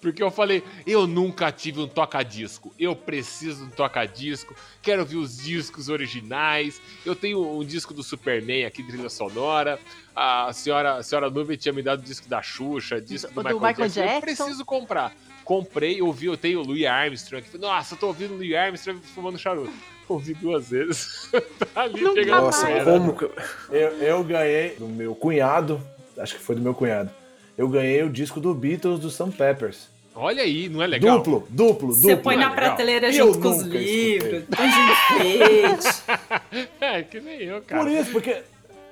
Porque eu falei, eu nunca tive um toca-disco. Eu preciso de um toca-disco. Quero ouvir os discos originais. Eu tenho um disco do Superman aqui, trilha sonora. A senhora, a senhora Nuvem tinha me dado o disco da Xuxa, disco do, Do Michael, Michael Jackson. Eu Jackson. preciso comprar. Comprei, ouvi, eu tenho o Louis Armstrong. Nossa, eu tô ouvindo o Louis Armstrong fumando charuto. Ouvi duas vezes. tá ali Nunca pegando Nossa, como que. eu- Eu, eu ganhei do meu cunhado, acho que foi do meu cunhado. Eu ganhei o disco do Beatles do Sam Peppers. Olha aí, não é legal? Duplo, duplo, Você duplo. põe na legal. prateleira Eu junto com os livros, põe de enfeite. É, que nem eu, cara. Por isso, porque.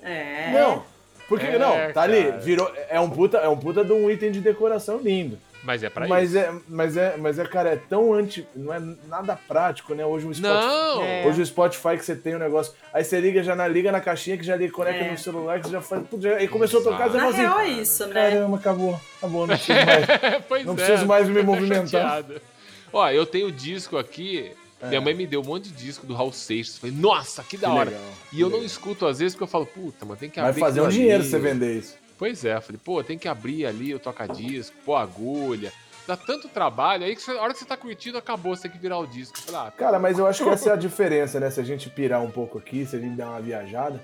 É. Não. Porque, É, não, tá ali, cara. virou. É um, puta, é um puta de um item de decoração lindo. Mas é pra Mas isso. é, mas é, mas é, cara, é tão anti. Não é nada prático, né? Hoje o Spotify. Não! É. Hoje o Spotify que você tem o negócio. Aí você liga, já na, liga na caixinha que já liga, conecta É. no celular, que você já faz. Tudo, já, aí começou a tocar, você fala assim. real é isso, né? Caramba, acabou. Acabou, não preciso mais. pois não é, preciso mais me movimentar. chateado. Ó, eu tenho disco aqui. É. Minha mãe me deu um monte de disco do Raul Seixas. Falei, nossa, que da Que hora. legal, e que eu não legal. escuto às vezes porque eu falo, puta, mas tem que Vai abrir. fazer um dinheiro ali. você vender isso. Pois é, eu falei, pô, tem que abrir ali o toca-disco, pôr agulha. Dá tanto trabalho, aí que você- a hora que você tá curtindo, acabou, você tem que virar o disco. Falei, ah, Cara, mas eu acho que essa é a diferença, né? Se a gente pirar um pouco aqui, se a gente der uma viajada,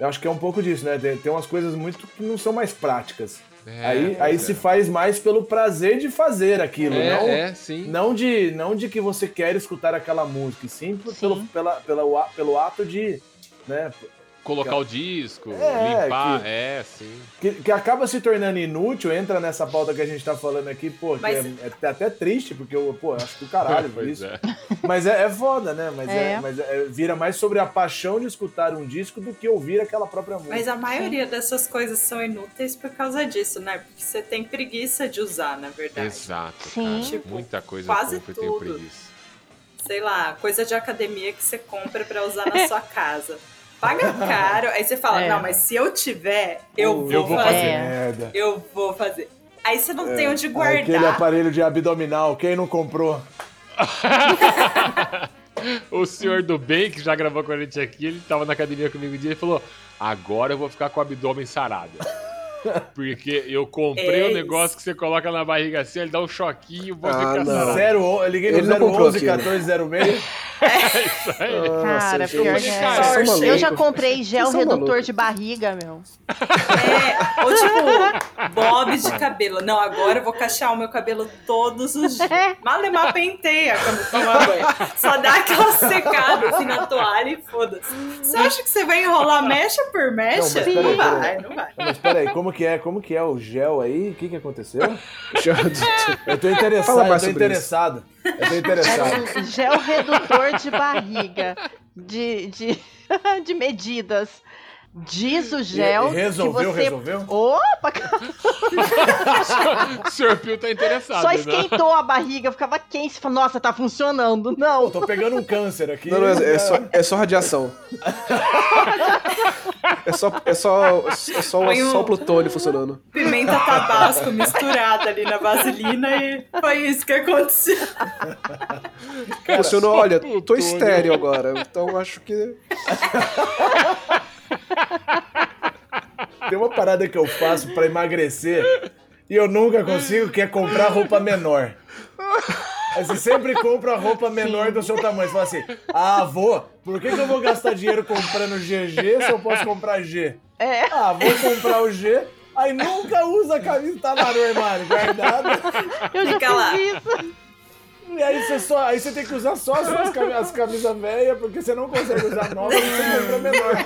eu acho que é um pouco disso, né? Tem, tem umas coisas muito que não são mais práticas. É, aí aí pois se é. faz mais pelo prazer de fazer aquilo, é, não, é, sim. não, de, não de que você quer escutar aquela música, e sim, p- Pelo, pela, pela, pelo ato de. Né, Colocar o disco, É, limpar, que- é, sim. que, que acaba se tornando inútil, entra nessa pauta que a gente tá falando aqui, pô, que Mas- é, é até triste, porque eu, pô, acho do caralho Pois isso. é. Mas é, é foda, né? Mas, é. É. mas é- vira mais sobre a paixão de escutar um disco do que ouvir aquela própria música. Mas a maioria dessas coisas são inúteis por causa disso, né? Porque você tem preguiça de usar, na verdade. Exato, Sim. cara. Tipo, Muita coisa quase eu compro tenho tudo. preguiça. Sei lá, coisa de academia que você compra pra usar na sua casa. Paga caro, aí você fala, É. não, mas se eu tiver, eu vou, Eu vou fazer. fazer. Merda. Eu vou fazer. Aí você não tem onde Aquele guardar. aparelho de abdominal, quem não comprou? O senhor do bem, que já gravou com a gente aqui, ele tava na academia comigo um dia e falou: Agora eu vou ficar com o abdômen sarado. Porque eu comprei É um negócio que você coloca na barriga assim, ele dá um choquinho, vou Ah, ficar não. sarado. Zero, eu liguei no Ele não comprou 011 aquilo. 1406. Isso aí. Cara, pior que cara, é. Eu já comprei gel redutor de barriga, meu. É, ou tipo, bob de cabelo. Não, agora eu vou cachear o meu cabelo todos os dias. Malemar penteia quando toma banho. Só dá aquela secada assim na toalha e foda-se. Você acha que você vai enrolar mecha por mecha? Não, mas Não, vai, não vai. Mas peraí, como que é? Como que é o gel aí? O que que aconteceu? Eu tô Fala interessado, eu mais tô sobre interessado. Eu tô interessado. Era um gel redutor de barriga. De, de, de medidas. Diz o gel. Resolveu, que você... resolveu? Opa! O senhor Pio tá interessado, Só né? esquentou a barriga, ficava quente. Você falou, nossa, tá funcionando. Eu Não. tô pegando um câncer aqui. Não, não, é, é só, é só radiação. É só, é só, é só, um- só o plutônio funcionando. Pimenta tabasco misturada ali na vaselina e foi isso que aconteceu. Funcionou, olha, tô estéreo agora, então acho que. Tem uma parada que eu faço pra emagrecer e eu nunca consigo, que é comprar roupa menor. Aí você sempre compra a roupa menor do seu tamanho. Você fala assim, ah, vou, por que, que eu vou gastar dinheiro comprando GG se eu posso comprar G? É. Ah, vou comprar o G, aí nunca usa a camisa, tá lá no armário, guardada. Eu já Fica lá. fiz isso. E aí você, só, aí você tem que usar só as suas cami- as camisas velhas, porque você não consegue usar nova, você compra menor.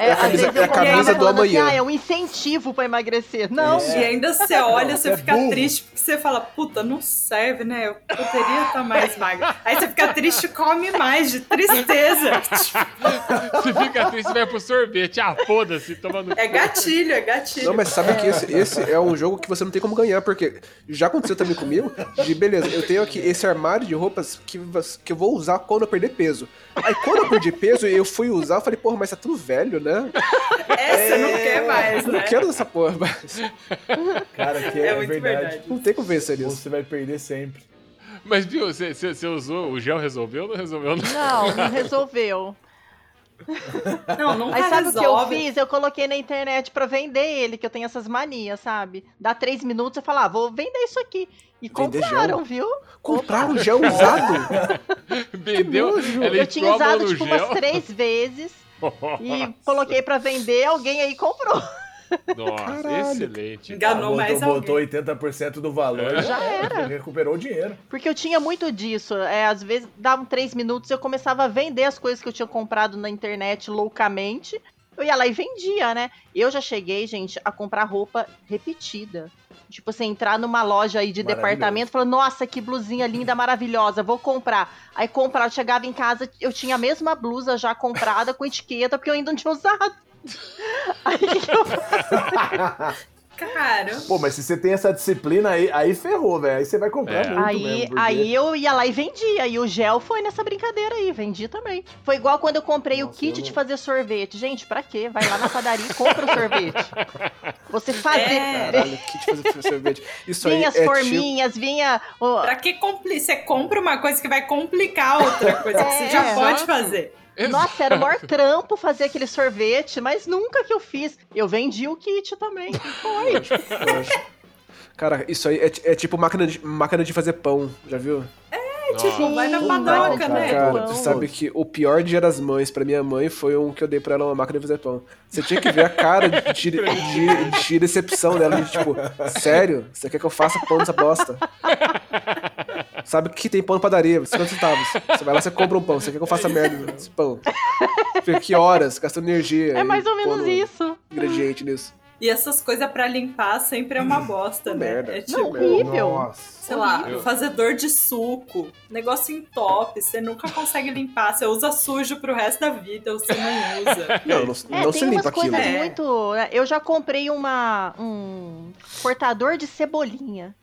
É, às camisa- vezes eu é a camisa do assim, amanhã. ah, é um incentivo pra emagrecer. Não. E ainda você olha, você é fica burro. triste, porque você fala, puta, não serve, né? Eu poderia estar mais magra. Aí você fica triste e come mais, de tristeza. Se fica triste, vai pro sorvete. Ah, foda-se, toma no É gatilho, é gatilho. Não, mas sabe que esse, esse é um jogo que você não tem como ganhar, porque já aconteceu também comigo, de beleza, eu tenho aqui esse armário de roupas que, que eu vou usar quando eu perder peso. Aí quando eu perdi peso eu fui usar, eu falei, porra, mas tá tudo velho, né? É, você não quer mais, Eu né? não quero dessa porra, mas Cara, que é, É muito verdade. verdade. não tem como vencer isso. Você vai perder sempre. Mas, viu, você, você, você usou, o gel resolveu ou não resolveu? Não. Não, não resolveu. Não, nunca Aí sabe o que eu fiz? Eu coloquei na internet pra vender ele, que eu tenho essas manias, sabe? Dá três minutos, eu falo, ah, vou vender isso aqui. E Vender compraram, gel? viu? Compraram gel usado? Vendeu. Eu tinha usado, tipo, gel. umas três vezes e Nossa. coloquei pra vender, alguém aí comprou. Nossa, Caralho. excelente. Enganou botou, mais botou alguém. 80% do valor. É. Já era. Recuperou o dinheiro. Porque eu tinha muito disso. É, às vezes davam três minutos eu começava a vender as coisas que eu tinha comprado na internet loucamente. Eu ia lá e vendia, né? Eu já cheguei, gente, a comprar roupa repetida. Tipo, você entrar numa loja aí de departamento e falar, nossa, que blusinha linda, maravilhosa, vou comprar. Aí comprar, eu chegava em casa, eu tinha a mesma blusa já comprada com etiqueta, porque eu ainda não tinha usado. Aí que eu Cara, Pô, mas se você tem essa disciplina aí, aí ferrou, velho. Aí você vai comprar É. muito Aí, mesmo. porque- aí eu ia lá e vendia. E o gel foi nessa brincadeira aí, vendi também. Foi igual quando eu comprei o Nossa, kit eu de não- fazer sorvete. Gente, pra quê? Vai lá na padaria e compra o sorvete. Você fazer. É. Caralho, kit fazer sorvete. Isso aí Vinha é as tipo... forminhas, vinha. o- pra que compli... você compra uma coisa que vai complicar outra coisa que você É, já pode exato. Nossa, era o maior trampo fazer aquele sorvete, mas nunca que eu fiz. Eu vendi o kit também. Foi. Cara, isso aí é, é tipo máquina de, máquina de fazer pão, já viu? Tipo, vai na padoca, né? Cara, tu sabe que o pior dia das mães pra minha mãe foi um que eu dei pra ela uma máquina de fazer pão. Você tinha que ver a cara de, de, de- de decepção dela, de tipo, sério? Você quer que eu faça pão nessa bosta? Sabe que tem pão na padaria, 50 centavos. Você vai lá, você compra um pão. Você quer que eu faça merda nesse pão? Fica que horas, gastando energia. É mais ou menos isso. Ingrediente nisso. E essas coisas pra limpar sempre é uma bosta, Uma né? merda. É Não, tipo, horrível. Nossa. sei lá, fazedor de suco, negócio entope, você nunca consegue limpar, você usa sujo pro resto da vida, ou você não usa. Não, não, É, não tem se umas limpa aquilo. coisas É. muito. né, Eu já comprei uma, um cortador de cebolinha.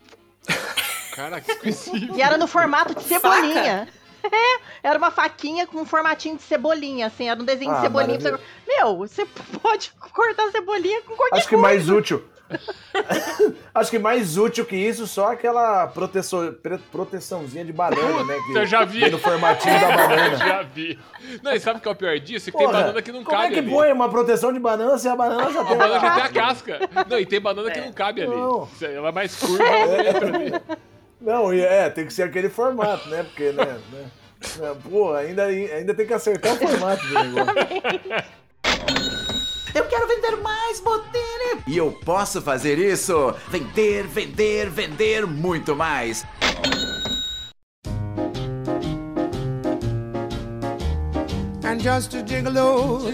Cara, que específico. E era no formato de cebolinha. É, era uma faquinha com um formatinho de cebolinha, assim, era um desenho Ah, de cebolinha. você- Meu, você pode cortar cebolinha com qualquer Acho que mais útil. Acho que mais útil que isso, só aquela proteção, proteçãozinha de banana, né? Que Eu já vi. no formatinho da banana. Já vi. Não, e sabe o que é o pior disso? Que tem Porra, banana que não Como cabe é que ali. põe uma proteção de banana se a banana já A tem banana já tem a a casca. Não, e tem banana que não cabe ali. Não. Ela é mais curva, entra ali. Não, é, tem que ser aquele formato, né? Porque, né? né, né, Pô, ainda, ainda tem que acertar o formato do negócio. Eu quero vender mais, Botini! E eu posso fazer isso? Vender, vender, vender muito mais. And just a gigolo,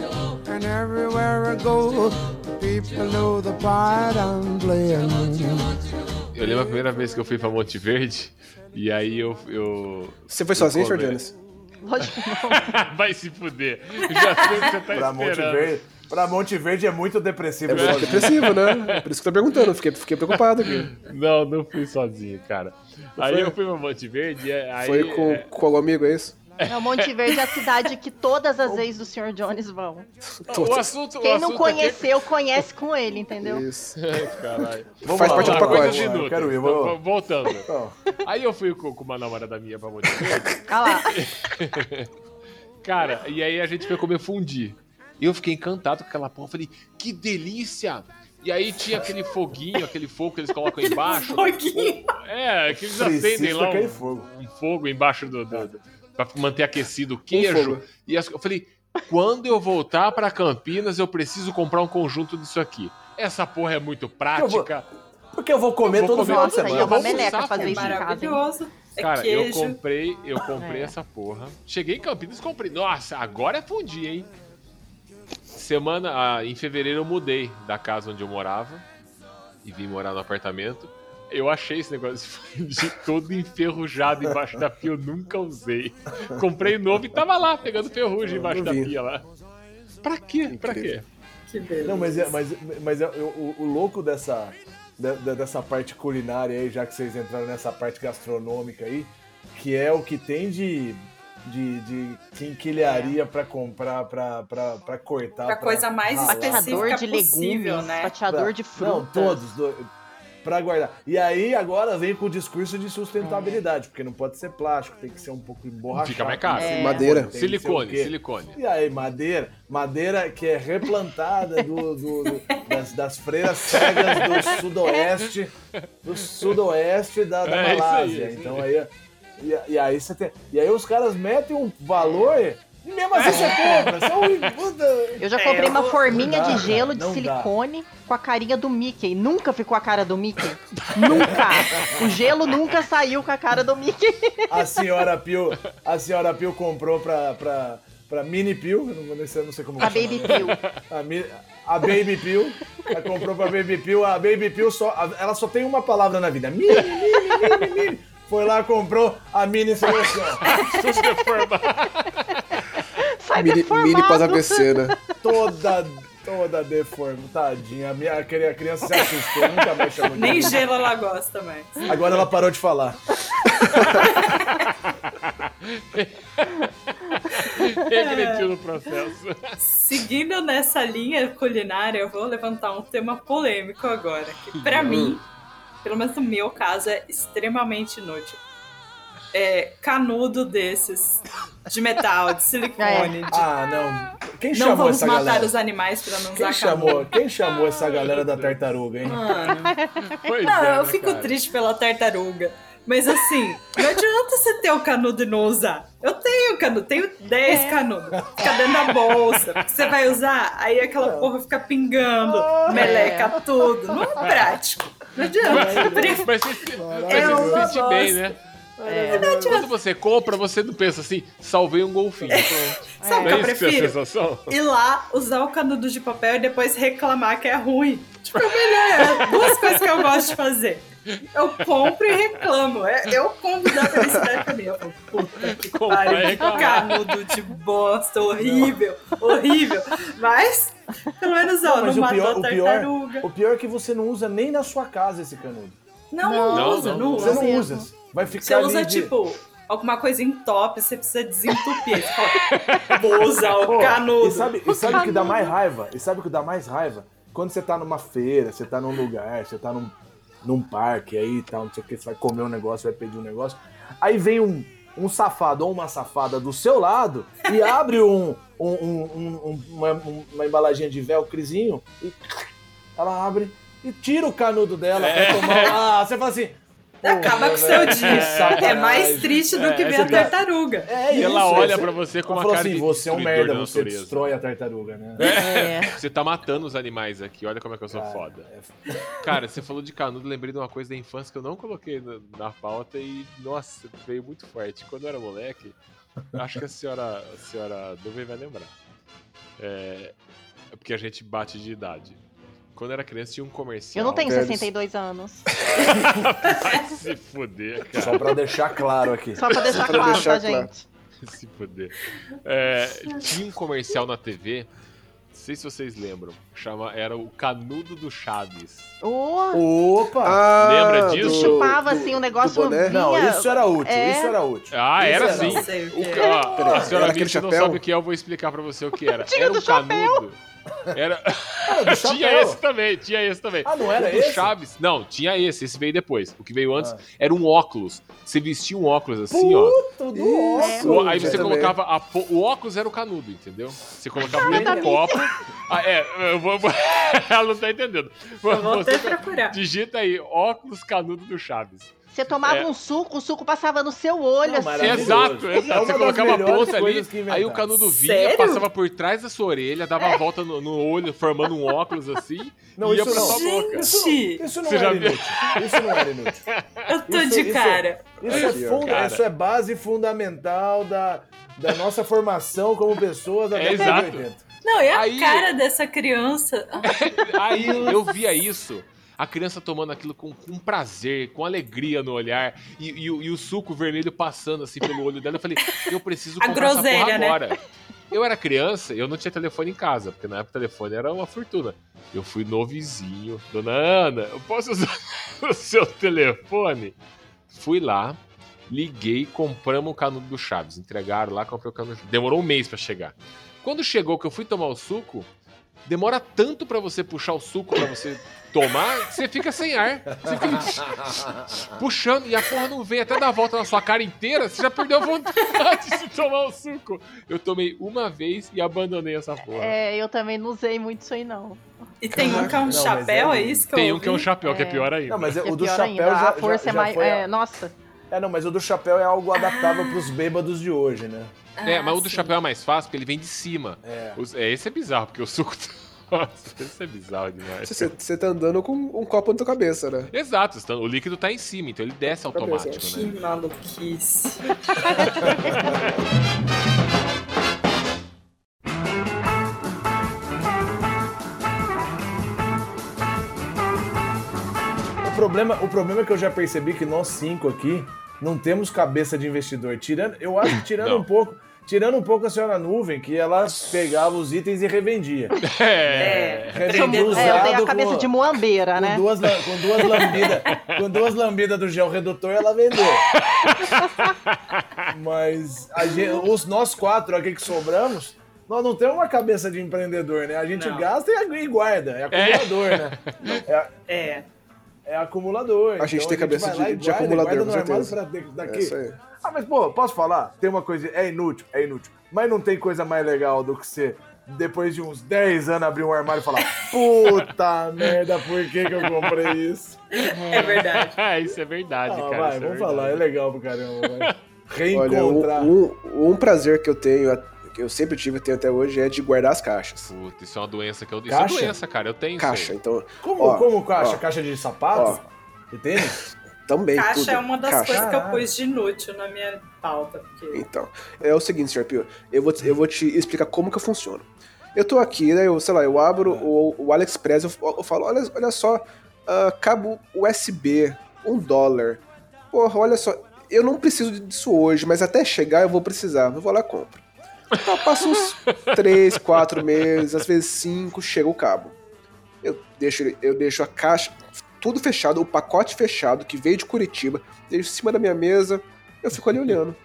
and everywhere I go, people know the part I'm playing. Eu lembro a primeira vez que eu fui pra Monte Verde. E aí eu. eu Você foi sozinho, come- Jordanes? Lógico que não. Vai se fuder. Eu já sei o que você tá Pra Monte. Verde, pra Monte Verde é muito depressivo. É muito sozinho. depressivo, né? Por isso que eu tô perguntando, fiquei, fiquei preocupado aqui. Não, não fui sozinho, cara. Aí Foi? eu fui pra Monte Verde. e Aí, Foi com, é, com algum amigo, é isso? Não, Monte Verde é a cidade que todas as ex do Sr. Jones vão. o assunto. o Quem não assunto conheceu, conhece com ele, entendeu? Isso. Aqui... Caralho. Vamos Faz lá, parte do lá, pacote. Vamos lá, eu quero ir, Então, vou... Voltando. Então, Aí eu fui com, uma namorada minha pra Monte Verde. Olha lá. Cara, e aí a gente foi comer fundi. E eu fiquei encantado com aquela porra. Falei, que delícia! E aí tinha aquele foguinho, aquele fogo que eles colocam embaixo. Foguinho. É, que eles Precisa acendem lá um, fogo. um fogo embaixo do, do, do- pra manter aquecido o queijo. e as- eu falei, quando eu voltar pra Campinas, eu preciso comprar um conjunto disso aqui. Essa porra é muito prática. porque eu vou comer Eu vou todo final de e semana. uma Vamos meleca fazer isso em casa. hein? Maravilhoso. É Cara, eu queijo. comprei, eu comprei É. essa porra. Cheguei em Campinas e comprei. Nossa, agora é fundi, hein? Semana, ah, em fevereiro eu mudei da casa onde eu morava e vim morar no apartamento. Eu achei esse negócio de todo enferrujado embaixo da pia, eu nunca usei. Comprei novo e tava lá, pegando ferrugem embaixo da pia lá. Pra quê? Pra quê? Que beleza. Não, mas, é, mas, mas é, o, o louco dessa, da- dessa parte culinária aí, já que vocês entraram nessa parte gastronômica aí, que é o que tem de, de, de quinquilharia pra comprar, pra, pra, pra cortar. Pra coisa mais ralar. específica Fatiador de possível, legumes, né? fatiador de Não, frutas. todos. Pra guardar. E aí agora vem com o discurso de sustentabilidade, porque não pode ser plástico, tem que ser um pouco emborrachado. Fica mais caro. É. Madeira. Silicone, silicone. E aí, madeira, madeira que é replantada do, do- do- das, das freiras cegas do sudoeste, do sudoeste da, da É, aí, Malásia. é isso então aí, e, e aí você tem, e aí os caras metem um valor e mesmo assim você compra. São, puta, Eu já É, comprei uma forminha dá, de gelo de não dá. silicone com a carinha do Mickey. Nunca ficou a cara do Mickey. nunca! O gelo nunca saiu com a cara do Mickey. a senhora Pio, a senhora Pio comprou pra, pra, pra Mini Pio, não, não sei, não sei como A chama, Baby? Pill. A, Mi- a Baby Pill, ela comprou pra Baby Pill, a Baby Pill só, ela só tem uma palavra na vida, mini, mini, mini, mini. Foi lá, comprou a mini seleção. Mini, deformado. mini pós AVC, né? Toda, toda deformada, tadinha. A, minha, a cri- a criança se assustou, nunca mais chamou de Nem gelo ela gosta mais. Agora ela parou de falar. Regrediu no processo. Seguindo nessa linha culinária, eu vou levantar um tema polêmico agora. Que pra mim, pelo menos no meu caso, é extremamente inútil. É canudo desses, de metal, de silicone. de- Ah, não. Quem Não chamou vamos essa matar galera? os animais pra não Quem usar chamou, canudo. quem chamou essa galera da tartaruga, hein? Mano, Pois não, é, eu né, fico cara? triste pela tartaruga. Mas assim, não adianta você ter o canudo e não usar. Eu tenho canudo, tenho 10 É. canudos. Fica dentro da bolsa. Você vai usar, aí aquela porra fica pingando, meleca tudo. Não é prático. Não adianta. Mas mas É você uma se sente bem, bosta. né? É. Quando você compra, você não pensa assim, salvei um golfinho. Pronto. Sabe o Não que é eu que é a prefiro? sensação? Ir lá, usar o canudo de papel e depois reclamar que é ruim. Tipo, é melhor. É duas coisas que eu gosto de fazer. Eu compro e reclamo. É, eu compro da felicidade pra mim. Eu falo, puta que pariu, canudo de bosta, horrível, horrível. Mas, pelo menos, ó, não, Mas o matou pior, a o, pior, tartaruga. o pior é que você não usa nem na sua casa esse canudo. Não, não, Não, usa, não, não, não Você usa. não usa. Vai ficar Você ali usa, de- tipo, alguma coisa em top, você precisa desentupir. Você fala, vou usar o Pô, canudo. E sabe, e sabe o que dá mais raiva? E sabe o que dá mais raiva? Quando você tá numa feira, você tá num lugar, você tá num, num parque aí e tal, não sei o que, você vai comer um negócio, vai pedir um negócio. Aí vem um, um safado ou uma safada do seu lado e abre um, um, um- um- uma, um- uma embalaginha de velcrozinho e ela abre e tira o canudo dela pra tomar. Ah, você fala assim. Acaba "Porra, com o seu dia. que É sacanagem." mais triste do que É, ver essa a cara- tartaruga. É E ela olha pra você com uma cara assim, de você é um merda, da você natureza." destrói a tartaruga, né? É. Você tá matando os animais aqui, olha como é que eu sou foda. Cara, você falou de canudo, lembrei de uma coisa da infância que eu não coloquei na, na pauta e, nossa, veio muito forte. Quando eu era moleque, acho que a senhora, a senhora Duvem vai lembrar. É, é porque a gente bate de idade. Quando eu era criança tinha um comercial. Eu não tenho Velhos. 62 anos. Vai se fuder, cara. Só pra deixar claro aqui. Só pra deixar pra claro, deixar tá, claro. gente? Se fuder. É, tinha um comercial na TV, não sei se vocês lembram, chama, era o Canudo do Chaves. Ô, Opa! Ah, Lembra disso? do- chupava do- assim um do negócio. Não, isso era útil, É. isso era útil. Ah, Isso era era sim. O O, ó, a Peraí, senhora era não sabe o que é, eu vou explicar pra você o que era. Tinha era do um canudo. Era... do tinha esse também, tinha esse também. Ah, não era o do esse? Chaves. Não, tinha esse, esse veio depois. O que veio antes Ah. era um óculos. Você vestia um óculos assim, ó. Puta do O- óculos. aí você colocava a po- o óculos era o canudo, entendeu? Você colocava dentro do copo. Ah, é, eu vou, vou- ela não tá entendendo. Eu vou Você até procurar. digita aí óculos canudo do Chaves. Você tomava É. um suco, o suco passava no seu olho, Não, assim. Exato, É exato. Você colocava a ponta ali, aí o canudo vinha, Sério? passava por trás da sua orelha, dava a volta no, no olho, formando um óculos assim, Não, e ia isso pra não. sua boca. Gente, Isso não Você era inútil. Isso não era inútil. eu tô Isso- de isso- cara. Isso é, funda- Cara. isso é base fundamental da, da nossa formação como pessoas da É, década exato. de 80. Não, e a Aí- cara dessa criança? Aí eu via isso. A criança tomando aquilo com, com prazer, com alegria no olhar, e, e o- e o suco vermelho passando assim pelo olho dela. Eu falei, eu preciso comprar essa porra groselha, né? agora. Eu era criança, eu não tinha telefone em casa, porque na época o telefone era uma fortuna. Eu fui no vizinho, dona Ana, eu posso usar o seu telefone? Fui lá, liguei, compramos o canudo do Chaves. Entregaram lá, comprei o canudo. Demorou um mês pra chegar. Quando chegou que eu fui tomar o suco, demora tanto pra você puxar o suco pra você tomar, que você fica sem ar. Você fica puxando e a porra não vem até dar a volta na sua cara inteira, você já perdeu a vontade de tomar o suco. Eu tomei uma vez e abandonei essa porra. É, eu também não usei muito isso aí, não. E tem um que é um Não, chapéu, é- é isso que Tem eu um que é um chapéu, que é É. pior ainda. Não, mas é- É o do pior chapéu ainda. já, A força já, é mais. foi... a- é, nossa. É, não, mas o do chapéu é algo adaptável pros bêbados de hoje, né? É, mas o do sim. chapéu é mais fácil, porque ele vem de cima. É. Os- é, esse é bizarro, porque o suco. Nossa, esse é bizarro demais. Você, você tá andando com um copo na tua cabeça, né? Exato, está- o líquido tá em cima, então ele desce automático, Que né? maluquice. problema, o problema é que eu já percebi que nós cinco aqui não temos cabeça de investidor. Tirando, eu acho que tirando Não. um pouco, tirando um pouco a senhora nuvem, que ela pegava os itens e revendia. É, Revendeu prendedor. usado É, eu dei a com- cabeça de muambeira, Com né? duas, com duas lambidas, com duas lambidas do gel redutor, ela vendeu. Mas a gente- os nós quatro aqui que sobramos, nós não temos uma cabeça de empreendedor, né? A gente Não. gasta e e guarda, é acumulador, né? É, É. é acumulador. A gente Então tem cabeça vai lá de- e de guarda, acumulador, guarda com certeza. pra É daqui. isso aí. Ah, mas pô, posso falar? Tem uma coisa, é inútil, é inútil. Mas não tem coisa mais legal do que você, depois de uns 10 anos, abrir um armário e falar: Puta merda, por que, que eu comprei isso? É verdade. isso é verdade, Ah, cara. vai, é vamos verdade. falar, é legal pro caramba, vai. Olha, Reencontrar. um, um, um prazer que eu tenho, que eu sempre tive e tenho até hoje, é de guardar as caixas. Puta, isso é uma doença que eu. Isso é doença, cara. Eu tenho Caixa, então. Como, ó, como caixa? ó, caixa de sapatos? ó. E tênis? Também, Caixa tudo. é uma das Caixa. coisas que eu pus de inútil na minha pauta. Porque... Então, é o seguinte, Sr. Pio, eu vou, te- eu vou te explicar como que funciona. Eu tô aqui, né, eu, sei lá, eu abro o, o AliExpress, eu, eu falo, olha, olha só, ah, cabo USB, um dólar. Porra, olha só, eu não preciso disso hoje, mas até chegar eu vou precisar. Eu vou lá e compro. Então, passa uns 3, 4 meses, às vezes 5, chega o cabo. Eu deixo, eu deixo a caixa, tudo fechado, o pacote fechado, que veio de Curitiba, deixo em cima da minha mesa, eu fico ali olhando.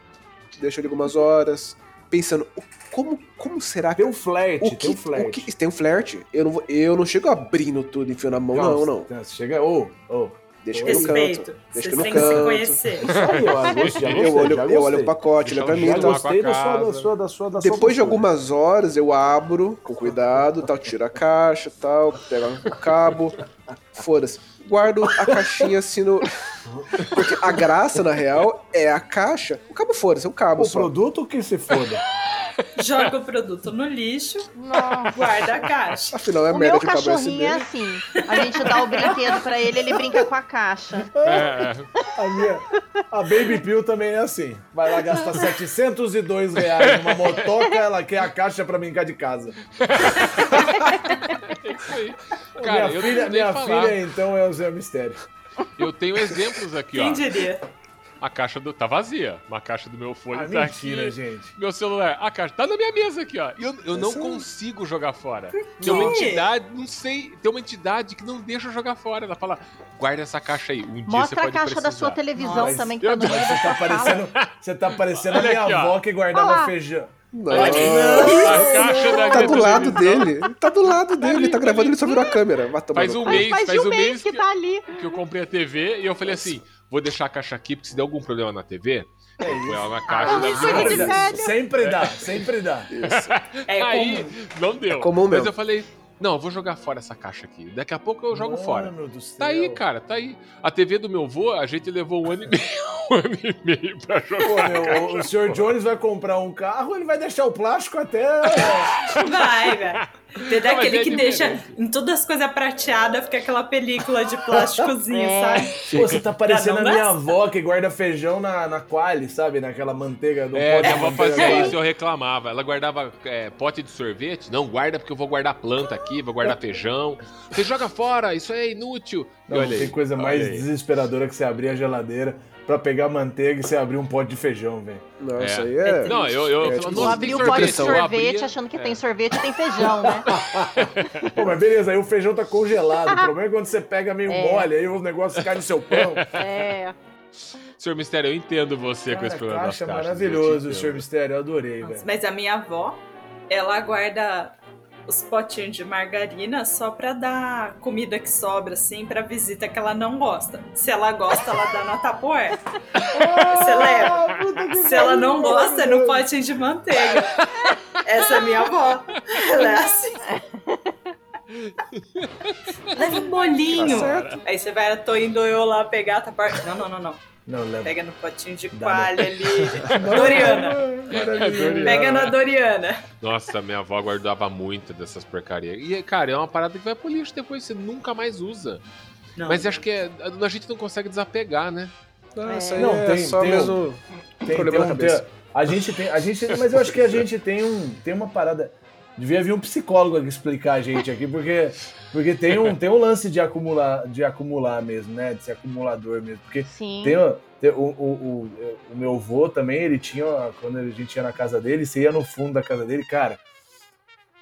Deixo ali algumas horas, pensando, como, como será que Tem um flerte, o tem que, um flerte. o que- tem um flerte. Eu não, vou- eu não chego abrindo tudo, enfiando a mão, não, não. Você chega, ô, ô. Deixa que no Respeito. canto. Deixa no têm que se canto. conhecer. Isso aí, ó, gostei, já gostei, Eu olho, já eu olho o pacote, olha pra o mim. Já Tá, gostei da sua, da sua, da sua, da sua depois de postura. algumas horas, eu abro com cuidado, tal, tiro a caixa, tal, pego o cabo, foda-se. Guardo a caixinha assim no. Porque a graça, na real, é a caixa. O cabo foda-se, é um cabo O só. produto que se foda. Joga o produto no lixo, Não. guarda a caixa. Afinal, é O merda meu cachorrinho é assim. A gente dá o brinquedo pra ele, ele brinca com a caixa. É, A minha, a Baby Pill também é assim. Vai lá gastar 702 reais numa motoca, ela quer a caixa pra brincar de casa. é isso aí. Cara, minha filha, minha falar. filha, então, é o Zé Mistério. Eu tenho exemplos aqui, Quem ó. diria? A caixa do. Tá vazia. Uma caixa do meu fone Ah, tá mentira, aqui. gente. Meu celular, a caixa tá na minha mesa aqui, ó. E eu, eu não Essa- consigo jogar fora. Tem uma entidade, não sei, tem uma entidade que não deixa eu jogar fora. Ela fala, guarda essa caixa aí. Um dia você Mostra a caixa da sua precisar." televisão Mas também, que tá no meio da tá parecendo, você tá parecendo a minha aqui, ó. avó que guardava Olha lá. feijão. Não, A caixa da tá do lado dele. Tá do lado dele. ali, Tá gravando, ali. ele só virou a câmera. Faz um. Faz mês, faz de um um mês mês que que, tá ali. que eu comprei a TV e eu falei assim: vou deixar a caixa aqui, porque se der algum problema na TV, eu ponho ela na caixa da isso. Sempre dá, velho. sempre dá, sempre dá. É Aí, comum. não deu. comum Mas mesmo. eu falei, não, eu vou jogar fora essa caixa aqui. Daqui a pouco eu jogo fora. Mano do céu. Tá aí, cara, tá aí. A TV do meu vô, a gente levou um ano e meio, um ano e meio pra jogar. Pô, meu, o, o Sr. Jones vai comprar um carro, ele vai deixar o plástico até. Vai, velho. Tem Não, mas daquele é que deixa em todas as coisas prateadas, fica aquela película de plásticozinho, É. sabe? Pô, você tá parecendo a minha avó que guarda feijão na, na quali, sabe? Naquela manteiga do É, pote minha avó fazia isso, eu reclamava. Ela guardava é, pote de sorvete. Não, guarda porque eu vou guardar planta aqui, vou guardar feijão. Você joga fora, isso é inútil. E Não, olha tem aí, coisa olha mais aí. desesperadora que você abrir a geladeira pra pegar manteiga e você abrir um pote de feijão, velho. Não, É. isso aí é. Não, eu, eu, É, eu tipo, nossa, tem abrir o pote de sorvete. Eu abria- achando que tem sorvete e tem feijão, né? Pô, mas beleza, aí o feijão tá congelado. O problema é quando você pega meio É. mole, aí o negócio cai no seu pão. É. Senhor Mistério, eu entendo você com esse Cara, problema das caixa caixas. maravilhoso, eu entendo. Mistério, eu adorei, Nossa, velho. mas a minha avó, ela guarda os potinhos de margarina só pra dar comida que sobra, assim, pra visita que ela não gosta. Se ela gosta, ela dá na tapoé. Você leva. Se ela não gosta, é no potinho de manteiga. Essa é minha avó. Ela é assim. Leva um bolinho. Aí você vai, tô indo eu lá pegar a tapoé. Não, não, não, não. Não, leva. Pega no potinho de Dá coalha ali. Doriana. Doriana. Pega na Doriana. Nossa, minha avó guardava muito dessas porcarias. E, cara, é uma parada que vai pro lixo depois, você nunca mais usa. Não. Mas acho que é- a gente não consegue desapegar, né? Não, isso aí Não, é tem- só tem mesmo Tem, problema tem na um- cabeça. tem- a gente tem, a gente, mas eu acho que a gente tem um, tem uma parada. Devia vir um psicólogo aqui explicar a gente aqui, porque, porque tem um, tem um lance de acumular, de acumular mesmo, né, de ser acumulador mesmo, porque Sim. tem, o- tem o, o, o, o meu avô também, ele tinha, quando a gente ia na casa dele, você ia no fundo da casa dele, cara,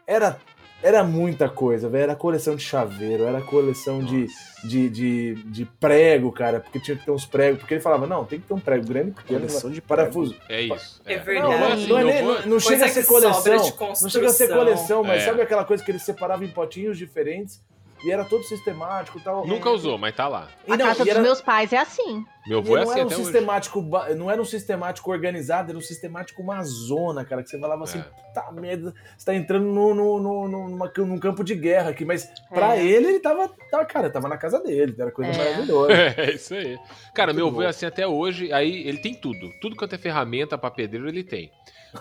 era, era muita coisa, velho, era coleção de chaveiro, era coleção de, de, de, de prego, cara, porque tinha que ter uns pregos, porque ele falava, não, tem que ter um prego grande, pequeno, Coleção de parafuso. É isso. É é. verdade. Não, não, assim, não é nem- não- não chega a ser coleção. Não chega a ser coleção, mas É. sabe aquela coisa que ele separava em potinhos diferentes e era todo sistemático e tal. Nunca usou, mas tá lá. E A não, casa e dos era, meus pais é assim. Meu avô é assim era um até hoje. sistemático, ba- não era um sistemático organizado, era um sistemático uma zona, cara, que você falava assim, É. puta merda, você tá entrando no, no, no, numa- num campo de guerra aqui, mas pra É. ele, ele tava, tava, cara, tava na casa dele, era coisa É. maravilhosa. É isso aí. Cara, Muito meu avô é assim até hoje, aí ele tem tudo. Tudo quanto é ferramenta pra pedreiro, ele tem.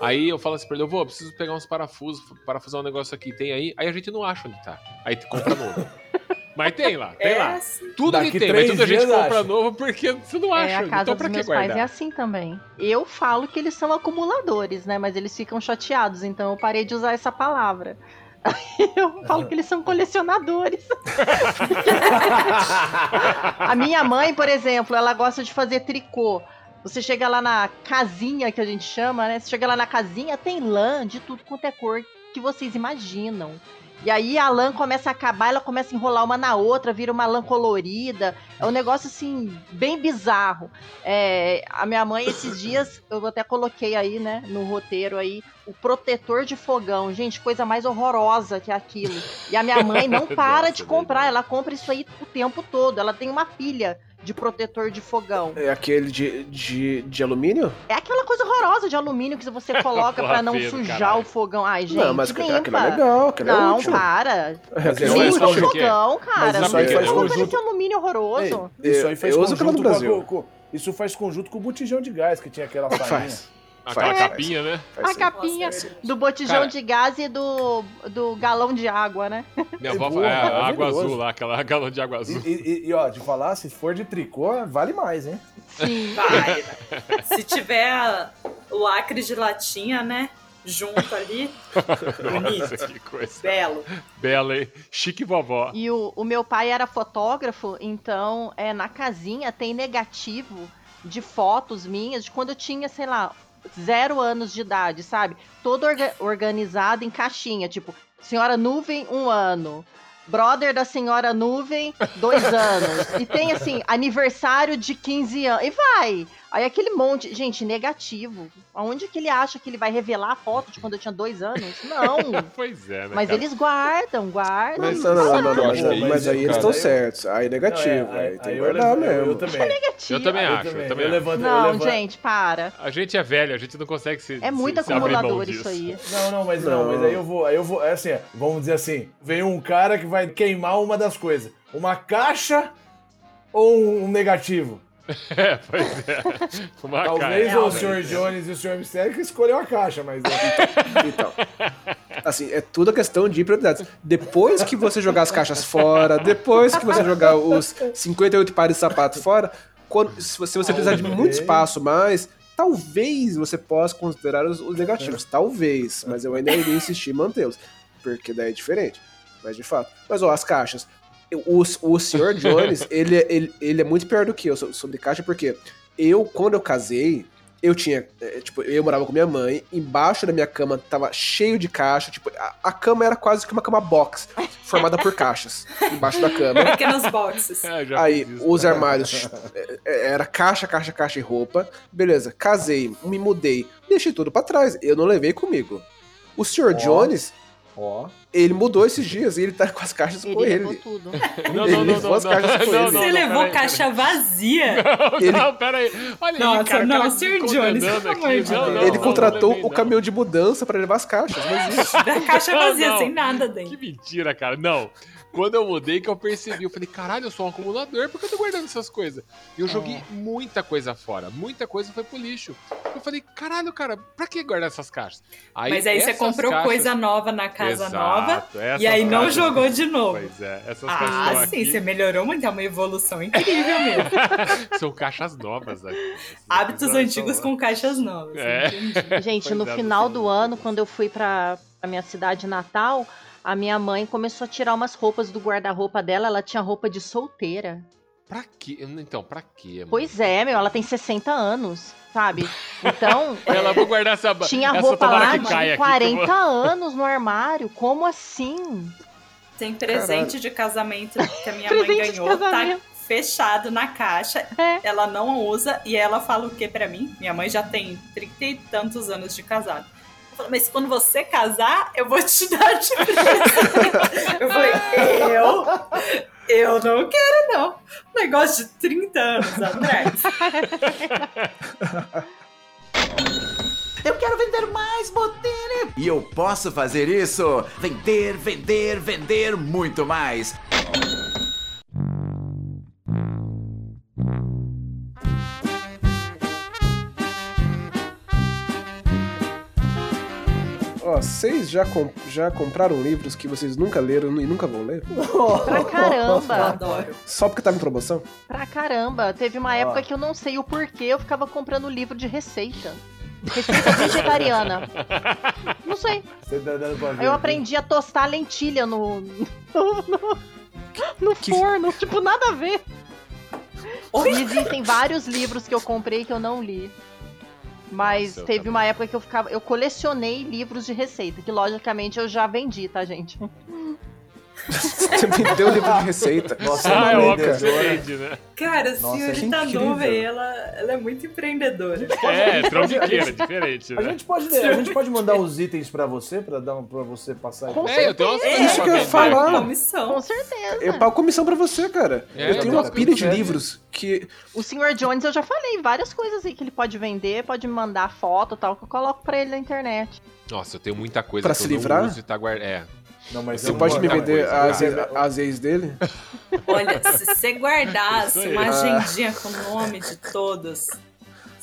Aí eu falo assim pra ele, eu vou, preciso pegar uns parafusos, parafusar um negócio aqui, tem aí? Aí a gente não acha onde tá. Aí tu compra novo. Mas tem lá, tem É lá. assim. Tudo Daqui ele tem, mas tudo a gente compra acha. novo porque você não É, acha. a casa então dos meus guardar? pais é assim também. Eu falo que eles são acumuladores, né? Mas eles ficam chateados, então eu parei de usar essa palavra. Eu falo que eles são colecionadores. a minha mãe, por exemplo, ela gosta de fazer tricô. Você chega lá na casinha que a gente chama, né? Você chega lá na casinha, tem lã de tudo quanto é cor que vocês imaginam. E aí a lã começa a acabar, ela começa a enrolar uma na outra, vira uma lã colorida. É um negócio assim, bem bizarro. É, a minha mãe, esses dias, eu até coloquei aí, né, no roteiro aí, o protetor de fogão. Gente, coisa mais horrorosa que aquilo. E a minha mãe não para de comprar, verdade. ela compra isso aí o tempo todo. Ela tem uma pilha de protetor de fogão. É aquele de, de, de alumínio? É aquela coisa horrorosa de alumínio que você coloca pra não sujar caralho. o fogão. Ai, gente, não, mas limpa. aquilo é legal, aquilo é Não, útil. para. Mas Isso isso aí Limpa sabe o é? fogão, cara. Mas isso aí Não faz conjunto- esse alumínio horroroso. Isso aí faz eu uso conjunto com a- Brasil. com- isso faz conjunto com o botijão de gás que tinha aquela farinha. Faz. Aquela Faz, capinha, né? Faz A sim. capinha Nossa, do botijão Cara. de gás e do, do galão de água, né? Minha É avó boa, é, a água azul lá, aquela galão de água E, azul. e- e, ó, de falar, se for de tricô, vale mais, hein? Sim. Vai. Se tiver o lacre de latinha, né? Junto ali. Bonito. Nossa, que coisa. Belo. Bela, hein? Chique vovó. E o, o meu pai era fotógrafo, então é, na casinha tem negativo de fotos minhas de quando eu tinha, sei lá, zero anos de idade, sabe? Todo orga- organizado em caixinha, tipo, senhora nuvem, um ano. Brother da senhora nuvem, dois anos. E tem assim, aniversário de 15 anos. E vai! Aí aquele monte. Gente, negativo. Aonde que ele acha que ele vai revelar a foto de quando eu tinha dois anos? Não. Pois é, né? Mas cara? eles guardam, guardam. Mas, não, não, não, não, mas, Mas mas aí eles estão eu- certos. Aí é negativo, Não, é, aí aí- tem que eu guardar levo- eu- mesmo. Eu também. Eu também Eu acho, eu também. também Eu acho. levanto, eu Não, levanto- gente, para. A gente é velho, a gente não consegue se. É muito se, se acumulador disso. isso aí. Não, não, mas não. Não. mas aí eu vou, aí eu vou, é assim, é, vamos dizer assim, vem um cara que vai queimar uma das coisas, uma caixa ou um negativo? É, pois é. Uma Talvez o Sr. Jones e o Sr. Mistério que escolheu a caixa, mas é, Então, assim, é tudo questão de prioridades. Depois que você jogar as caixas fora, depois que você jogar os 58 pares de sapato fora, quando, se você, se você precisar de muito espaço mais, talvez você possa considerar os, os negativos. Talvez, mas eu ainda iria insistir em mantê-los, porque daí é diferente. Mas de fato. Mas ó, as caixas. O, o Sr. Jones, ele, é- ele, ele é muito pior do que eu so- sobre caixa, porque eu, quando eu casei, eu tinha, é, tipo, eu morava com minha mãe, embaixo da minha cama tava cheio de caixa, tipo, a, a cama era quase que uma cama box, formada por caixas, embaixo da cama. Pequenos boxes. É, já Aí, isso. os armários, é, é, era caixa, caixa, caixa e roupa. Beleza, casei, me mudei, deixei tudo pra trás, eu não levei comigo. O Sr. Jones, Ó. Ele mudou esses dias e ele tá com as caixas Ele com levou ele. tudo. Não, Ele não, não, levou não, as caixas com não, ele. não, Você não, levou peraí, caixa vazia? Ele- Não, pera aí. Olha aí, Nossa, cara. não, cara Sir Jones, Não, não, ele não, contratou não levei, o caminhão de mudança pra levar as caixas, mas isso. Da caixa vazia, Não. sem nada Que dentro. mentira, cara. Não. Quando eu mudei, que eu percebi, eu falei, caralho, eu sou um acumulador, por que eu tô guardando essas coisas? E eu joguei muita coisa fora, muita coisa foi pro lixo. Eu falei, caralho, cara, pra que guardar essas caixas? Mas aí você comprou caixas- coisa nova na casa Exato, nova e aí não caixas- jogou de novo. Pois é, essas caixas estão Ah, sim, aqui. você melhorou muito, é uma evolução incrível mesmo. São caixas novas aqui. Hábitos antigos com caixas novas. É. entendi. Gente, Pois no é, final do ano, quando eu fui pra, pra minha cidade natal, a minha mãe começou a tirar umas roupas do guarda-roupa dela. Ela tinha roupa de solteira. Pra quê? Então, pra quê? mano? Pois é, meu, ela tem 60 anos, sabe? Então, Ela, vou guardar essa tinha essa roupa lá de caia aqui, que eu 40 vou- anos no armário. Como assim? Tem presente de casamento que a minha mãe Presente de ganhou, tá casamento. fechado na caixa. É. Ela não usa e ela fala o que pra mim? Minha mãe já tem trinta e tantos anos de casado. Eu falo, mas quando você casar, eu vou te dar de presente. eu falei, eu? Eu não quero, não. Negócio de 30 anos atrás. Eu quero vender mais, Botini! E eu posso fazer isso? Vender, vender, vender muito mais. Vocês já, com- já compraram livros que vocês nunca leram e nunca vão ler? Pra Eu caramba. adoro. Só porque tava em promoção? Pra caramba. Teve uma época que eu não sei o porquê eu ficava comprando livro de receita. Receita vegetariana. Não sei. Você tá dando pra ver. Aí eu aprendi a tostar lentilha no. no, no- no Que- forno. Tipo, nada a ver. E existem vários livros que eu comprei que eu não li. Mas Nossa, teve também. uma época que eu ficava. Eu colecionei livros de receita, que logicamente eu já vendi, tá, gente? Você me deu livro de receita. Nossa, Ah, é uma óbvio vende, né? Cara, a Nossa, senhorita incrível. ela, ela é muito empreendedora. É, trambiqueira, diferente, A né? gente, pode, a gente pode mandar os itens pra você, pra, dar um, pra você passar Com É, eu tenho umas É, isso que eu ia vender falar. Comissão. Com certeza. Eu pago comissão pra você, cara. É, eu tenho uma pilha de livros que. O Sr. Jones, eu já falei várias coisas aí que ele pode vender, pode me mandar foto e tal, que eu coloco pra ele na internet. Nossa, eu tenho muita coisa Pra que se eu não livrar? uso e tá guardando. É. Não, mas Você pode me vender as, as ex dele? Olha, se você guardasse uma Ah. agendinha com o nome de todos.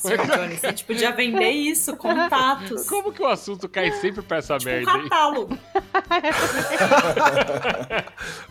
Jones, a gente podia vender isso, contatos. Como que o assunto cai sempre pra essa Tipo um merda, hein? catálogo.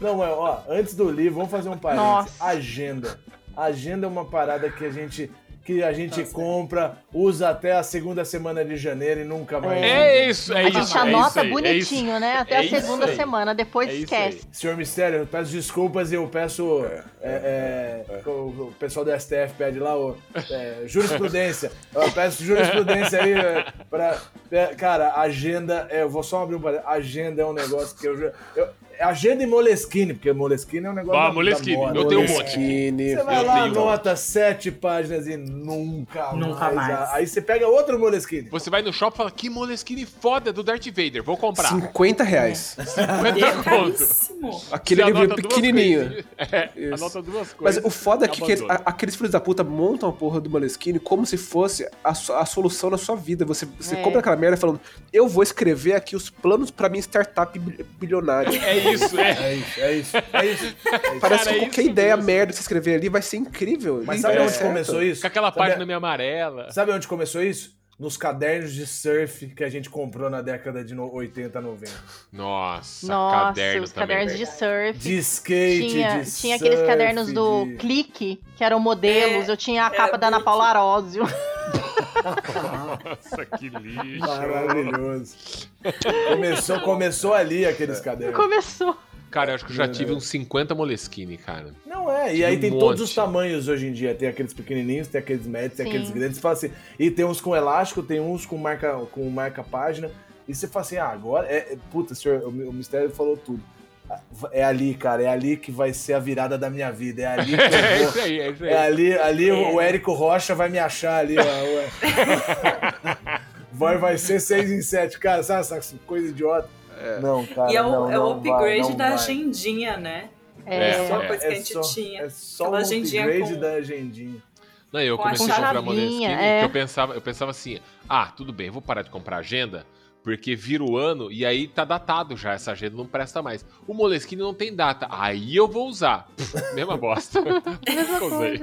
Não, mas ó, antes do livro, vamos fazer um parênteses. Nossa. Agenda. Agenda é uma parada que a gente que a gente compra, usa até a segunda semana de janeiro e nunca mais. É isso, é a isso. gente é anota isso aí, é bonitinho, isso. né? Até É a isso segunda semana, depois É isso esquece. Senhor Mistério, eu peço desculpas e eu peço. é, é, O, o pessoal do STF pede lá o, é, jurisprudência. Eu peço jurisprudência aí é, pra. é, cara, agenda. é, eu vou só abrir um parênteses. Agenda é um negócio que eu. eu agenda e Moleskine, porque Moleskine é um negócio. Ah, Moleskine, eu tenho um monte. Moleskine. Você vai Eu lá, tenho. anota sete páginas e nunca, Nunca mais. Aí você pega outro Moleskine. Você vai no shopping e fala, que Moleskine foda do Darth Vader, vou comprar. 50 reais. 50 E é conto. caríssimo. Aquele livro anota duas pequenininho. É, Isso. anota duas Mas coisas. o foda é que a- aqueles filhos da puta montam a porra do Moleskine como se fosse a, a solução na sua vida. Você, você É. compra aquela merda falando, eu vou escrever aqui os planos pra minha startup bil- bilionária. É isso, é. É isso, é isso, é isso. Parece Cara, que é qualquer isso ideia mesmo. merda que você escrever ali vai ser incrível. Mas sabe vai onde começou isso? Com aquela Sabe- página meio amarela. Sabe onde começou isso? Nos cadernos de surf que a gente comprou na década de no- 80, 90. Nossa, Nossa, caderno os também. cadernos de surf. De skate, tinha, de tinha aqueles surf, cadernos do de- Clique, que eram modelos. É, eu tinha a era capa da Ana Paula Arósio. Nossa, que lixo. Maravilhoso. começou, começou ali aqueles cadernos. Começou. Cara, eu acho que eu já tive uns 50 Moleskine, cara. Não é, e aí Um tem monte. todos os tamanhos hoje em dia. Tem aqueles pequenininhos, tem aqueles médios, tem Sim. aqueles grandes. Você fala assim, e tem uns com elástico, tem uns com marca, com marca página. E você fala assim, ah, agora. É, é- puta, senhor, o, o mistério falou tudo. É ali, cara, é ali que vai ser a virada da minha vida. É ali que É eu isso vou. aí, é isso aí. É ali, ali o Érico Rocha vai me achar ali, ó. Vai, vai ser 6 em 7, cara, sabe essa coisa idiota? Não, cara, e é o, não, é o vai, upgrade não da vai. agendinha, né? É, É, Uma é. coisa que a gente só, tinha. É só agendinha upgrade com- da agendinha. Não, eu Com comecei a comprar Moleskine é. que eu pensava, eu pensava assim, ah, tudo bem, eu vou parar de comprar agenda, porque vira o ano e aí tá datado já, essa agenda não presta mais. O Moleskine não tem data, aí eu vou usar. Pff, Mesma bosta. Nunca usei.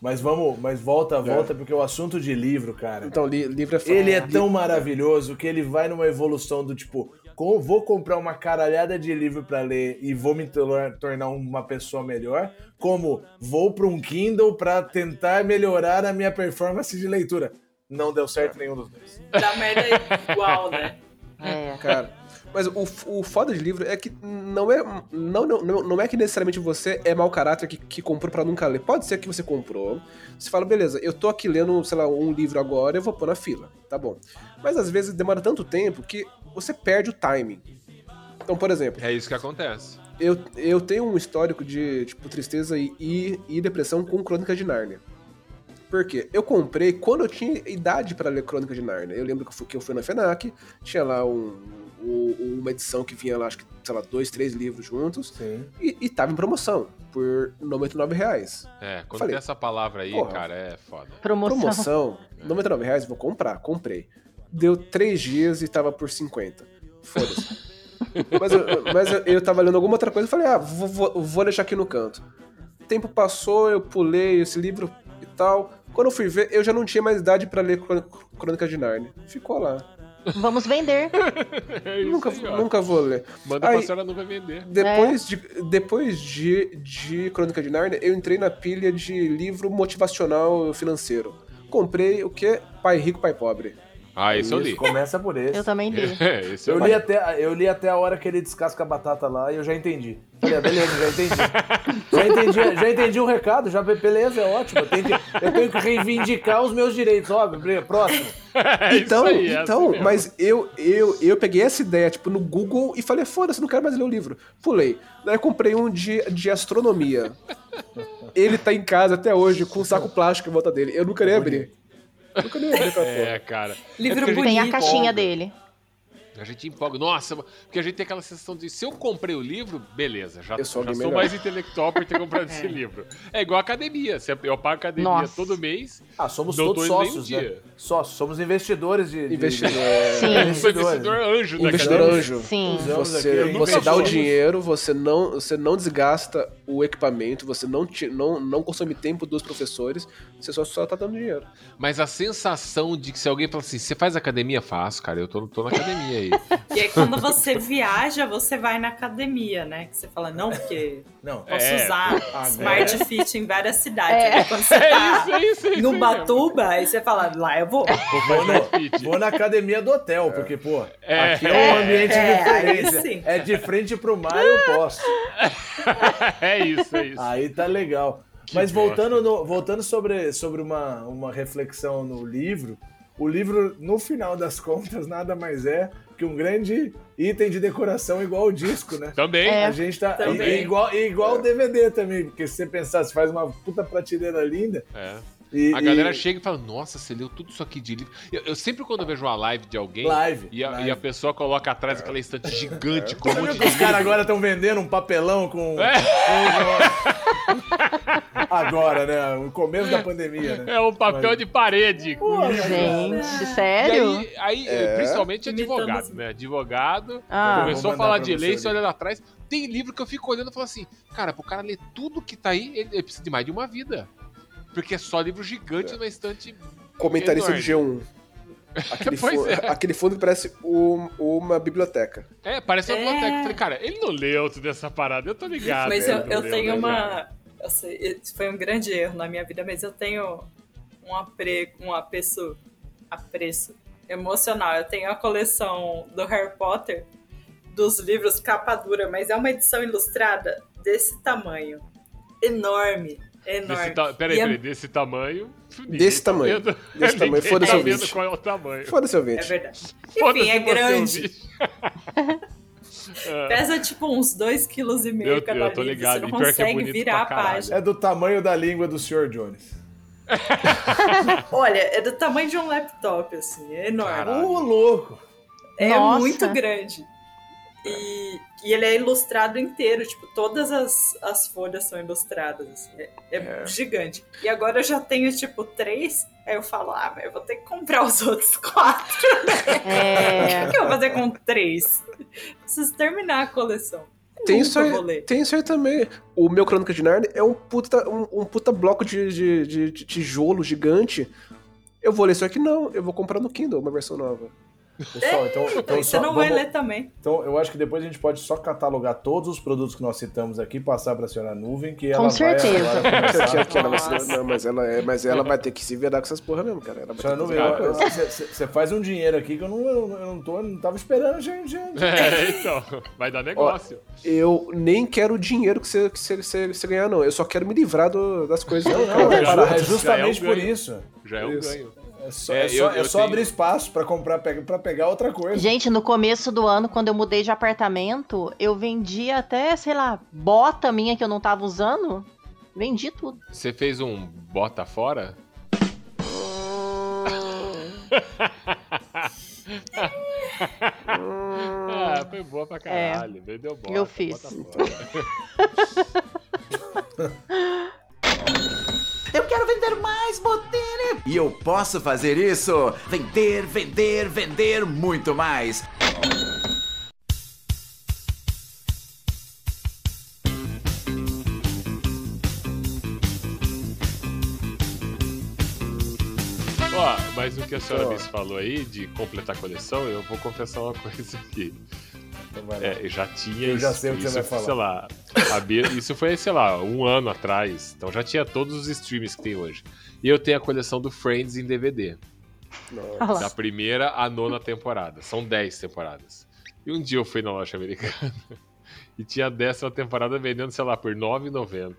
Mas vamos, mas volta, volta, porque o assunto de livro, cara. Então, li- livro é foda. Ele é tão maravilhoso que ele vai numa evolução do tipo, com- vou comprar uma caralhada de livro pra ler e vou me tor- tornar uma pessoa melhor, como vou para um Kindle pra tentar melhorar a minha performance de leitura. Não deu certo nenhum dos dois. Da merda igual, né? É. Cara, mas o, o foda de livro é que não é, não, não, não é que necessariamente você é mau caráter que, que comprou pra nunca ler. Pode ser que você comprou, você fala, beleza, eu tô aqui lendo, sei lá, um livro agora, eu vou pôr na fila, tá bom. Mas às vezes demora tanto tempo que você perde o timing. Então, por exemplo, É isso que acontece. eu, eu tenho um histórico de, tipo, tristeza e, e, e depressão com Crônica de Nárnia. Por quê? Eu comprei quando eu tinha idade pra ler Crônica de Nárnia. Eu lembro que eu fui, que eu fui na FENAC, tinha lá um, um- uma edição que vinha lá, acho que, sei lá, dois, três livros juntos, Sim. e, e tava em promoção, por 99 reais. É, quando Falei, tem essa palavra aí, porra. cara, é foda. Promoção. Promoção, 99 reais, vou comprar. Comprei. Deu três dias e tava por 50. Foda-se. mas eu, mas eu, eu tava lendo alguma outra coisa e falei, ah, vou, vou, vou deixar aqui no canto. Tempo passou, eu pulei esse livro e tal. Quando eu fui ver, eu já não tinha mais idade pra ler Crô- Crônica de Narnia. Ficou lá. Vamos vender. É isso Nunca, aí, nunca vou ler. Manda Aí- pra senhora não vai vender. Depois, de, depois de, de Crônica de Narnia, eu entrei na pilha de livro motivacional financeiro. Comprei o que? Pai Rico, Pai Pobre. Ah, esse eu li. Isso, começa por esse. Eu também li. É, esse eu Eu li. até, eu li até a hora que ele descasca a batata lá e eu já entendi. Falei, ah, beleza, já entendi. Já entendi, já entendi o recado, já beleza, é ótimo. Eu tenho que, eu tenho que reivindicar os meus direitos, óbvio. Próximo. É isso então, aí, é então assim mesmo. mas eu, eu, eu peguei essa ideia, tipo, no Google e falei, foda-se, não quero mais ler o livro. Pulei. Daí eu comprei um de, de astronomia. Ele tá em casa até hoje, com um saco plástico em volta dele. Eu nunca nem abri. Nunca nem abri pra É, cara. Livro É porque a gente Tem a bonito. caixinha empolga. dele. A gente empolga. Nossa, porque a gente tem aquela sensação de se eu comprei o livro, beleza, já, Eu sou já sou mais intelectual por ter comprado esse livro. É igual a academia. Eu pago academia Nossa. todo mês. Ah, somos todos um sócios, né? dia. Sócios, somos investidores de. de- Investidor. Sim. Eu sou investidor anjo da Investidor anjo. Sim. Você, você dá o dinheiro, você não, você não desgasta o equipamento, você não, ti- não, não consome tempo dos professores, você só, só tá dando dinheiro. Mas a sensação de que se alguém fala assim, você faz academia? Faço, cara. Eu tô, tô na academia aí. E aí, quando você viaja, você vai na academia, né? Que você fala, não, porque Não, posso É, usar agora- Smart Fit em várias cidades. É. Aí quando você É tá isso, é isso, é isso no Batuba, aí você fala, lá eu vou. vou, no- vou na academia do hotel, porque, pô, É. aqui é um ambiente É, diferente. É de frente pro mar, eu posso. é isso, é isso. Aí tá legal. Mas voltando, no- voltando sobre, sobre uma, uma reflexão no livro, o livro, no final das contas, nada mais é que um grande item de decoração igual o disco, né? Também. É. A gente tá. Também. E, igual, igual o DVD também, porque se você pensar, você faz uma puta prateleira linda. É. E, A galera e- chega e fala, nossa, você leu tudo isso aqui de livro. Eu, eu sempre quando eu vejo uma live de alguém Live, e, a, live. e a pessoa coloca atrás aquela estante gigante com um monte de os caras agora estão vendendo um papelão com. É. com- Agora, né? No começo da pandemia, né? É um papel Mas- de parede. Gente, E sério? aí, aí É. principalmente advogado, assim. né? Advogado, Ah. começou a falar de lei, você olha lá atrás. Tem livro que eu fico olhando e falo assim, cara, pro cara ler tudo que tá aí, ele, ele precisa de mais de uma vida. Porque é só livro gigante numa estante. Comentarista de enorme. G1. Aquele, fu- é. aquele fundo que parece um- uma biblioteca. É, parece uma É. biblioteca. Eu falei, cara, ele não leu tudo essa parada, eu tô ligado. Mas eu, eu leu, tenho né, uma. Eu sei, foi um grande erro na minha vida, mas eu tenho um, apre, um apreço, apreço emocional. Eu tenho a coleção do Harry Potter, dos livros capa dura, mas é uma edição ilustrada desse tamanho. Enorme. Enorme. Desse ta... Peraí, E é- peraí, desse tamanho. Desse tá tamanho. vendo. Desse tamanho. Foda-se tá o ouvinte. qual é o tamanho. Foda-se, É ouvinte. verdade. Foda-se Enfim, é grande. ouvinte. Pesa tipo uns 2,5 kg Eu- cada eu tô livro. ligado. Você não E é consegue bonito virar a página. É do tamanho da língua do Sr. Jones. Olha, é do tamanho de um laptop, assim. É enorme. Ô, louco! É Nossa. muito grande. E, e ele é ilustrado inteiro, tipo, todas as, as folhas são ilustradas, assim, é, é gigante. E agora eu já tenho, tipo, três, aí eu falo, ah, mas eu vou ter que comprar os outros quatro, né? É. O que eu vou fazer com três? Preciso terminar a coleção. Tem isso, aí, tem isso aí também. O meu Crônica de Narnia é um puta, um, um puta bloco de, de, de- de tijolo gigante. Eu vou ler isso aqui? Não. Eu vou comprar no Kindle uma versão nova. Pessoal, então, então Você só- não vai vamos- ler também. Então, eu acho que depois a gente pode só catalogar todos os produtos que nós citamos aqui, passar para a senhora nuvem, que ela Com vai certeza. agora vai não, mas ela, é, mas ela vai ter que se virar com essas porra mesmo, cara. Vai Senhora Nuvem, você faz um dinheiro aqui que eu não, eu, não, tô, não tava esperando, gente. gente. É, então, vai dar negócio. Eu nem quero o dinheiro que você, que você, você, você ganhar, não. Eu só quero me livrar do- das coisas. Não, não, é, é é um justamente por ganho. isso. Já é um Isso. ganho. É só, É, é só, eu- é eu só tenho- abrir espaço para comprar, para pegar outra coisa. Gente, no começo do ano, quando eu mudei de apartamento, eu vendi até, sei lá, bota minha que eu não tava usando. Vendi tudo. Você fez um bota fora? ah, foi boa pra caralho. Vendeu bota. É. eu fiz. bota fora. Eu quero vender mais, Botini! E eu posso fazer isso? Vender, vender, vender muito mais. Ó, mas o que a senhora. Miss falou aí de completar a coleção, eu vou confessar uma coisa aqui. Então vai lá. É, eu já tinha Eu já isso, sei o que você isso, vai falar. Sei lá, a Bia- isso foi, sei lá, um ano atrás. Então já tinha todos os streams que tem hoje. E eu tenho a coleção do Friends em DVD. Lá. Da primeira à nona temporada. São 10 temporadas. E um dia eu fui na loja americana e tinha a décima temporada vendendo, sei lá, por R$ 9,90.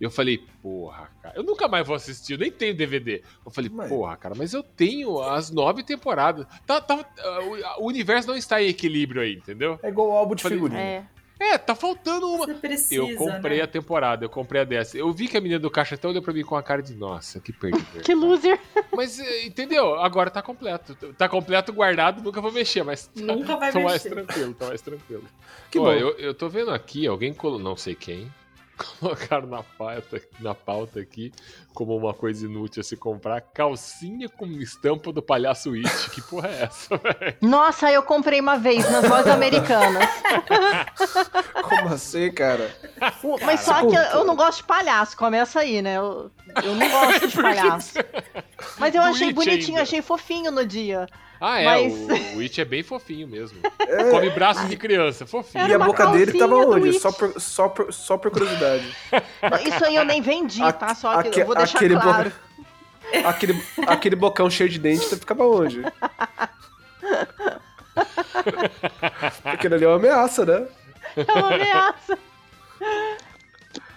E eu falei, porra, cara, eu nunca mais vou assistir, eu nem tenho DVD. Eu falei, Mas- porra, cara, mas eu tenho as nove temporadas. Tá, tá, uh, o- universo não está em equilíbrio aí, entendeu? É igual o álbum de Falei, figurinha. É. É, tá faltando uma. Você precisa, Eu comprei né? a temporada, eu comprei a dessa. Eu vi que a menina do caixa até olhou pra mim com a cara de, nossa, que perdido. Que loser. Mas, eh, entendeu? Agora tá completo. Tá completo, guardado, nunca vou mexer, mas tá, Nunca vai tô mais mexer. tranquilo, tô mais tranquilo. Que Pô, bom. eu, eu tô vendo aqui, alguém colocou, não sei quem, colocaram na pauta, na pauta aqui, como uma coisa inútil a se comprar, calcinha com estampa do palhaço It. Que porra é essa, velho? Nossa, eu comprei uma vez nas lojas americanas. Como assim, cara? Mas só que eu, eu não gosto de palhaço, começa aí, né? Eu, eu não gosto de palhaço. Mas eu Do achei It bonitinho, ainda. achei fofinho no dia. Ah, é, Mas- o, o It é bem fofinho mesmo. Come braço de criança, fofinho. E a boca dele tava onde? Só por, só, por, só por curiosidade. Isso aí eu nem vendi, tá? Só que eu vou deixar aquele bo- claro. Aquele, aquele bocão cheio de dente ficava onde? Aquilo ali é uma ameaça, né? É uma ameaça.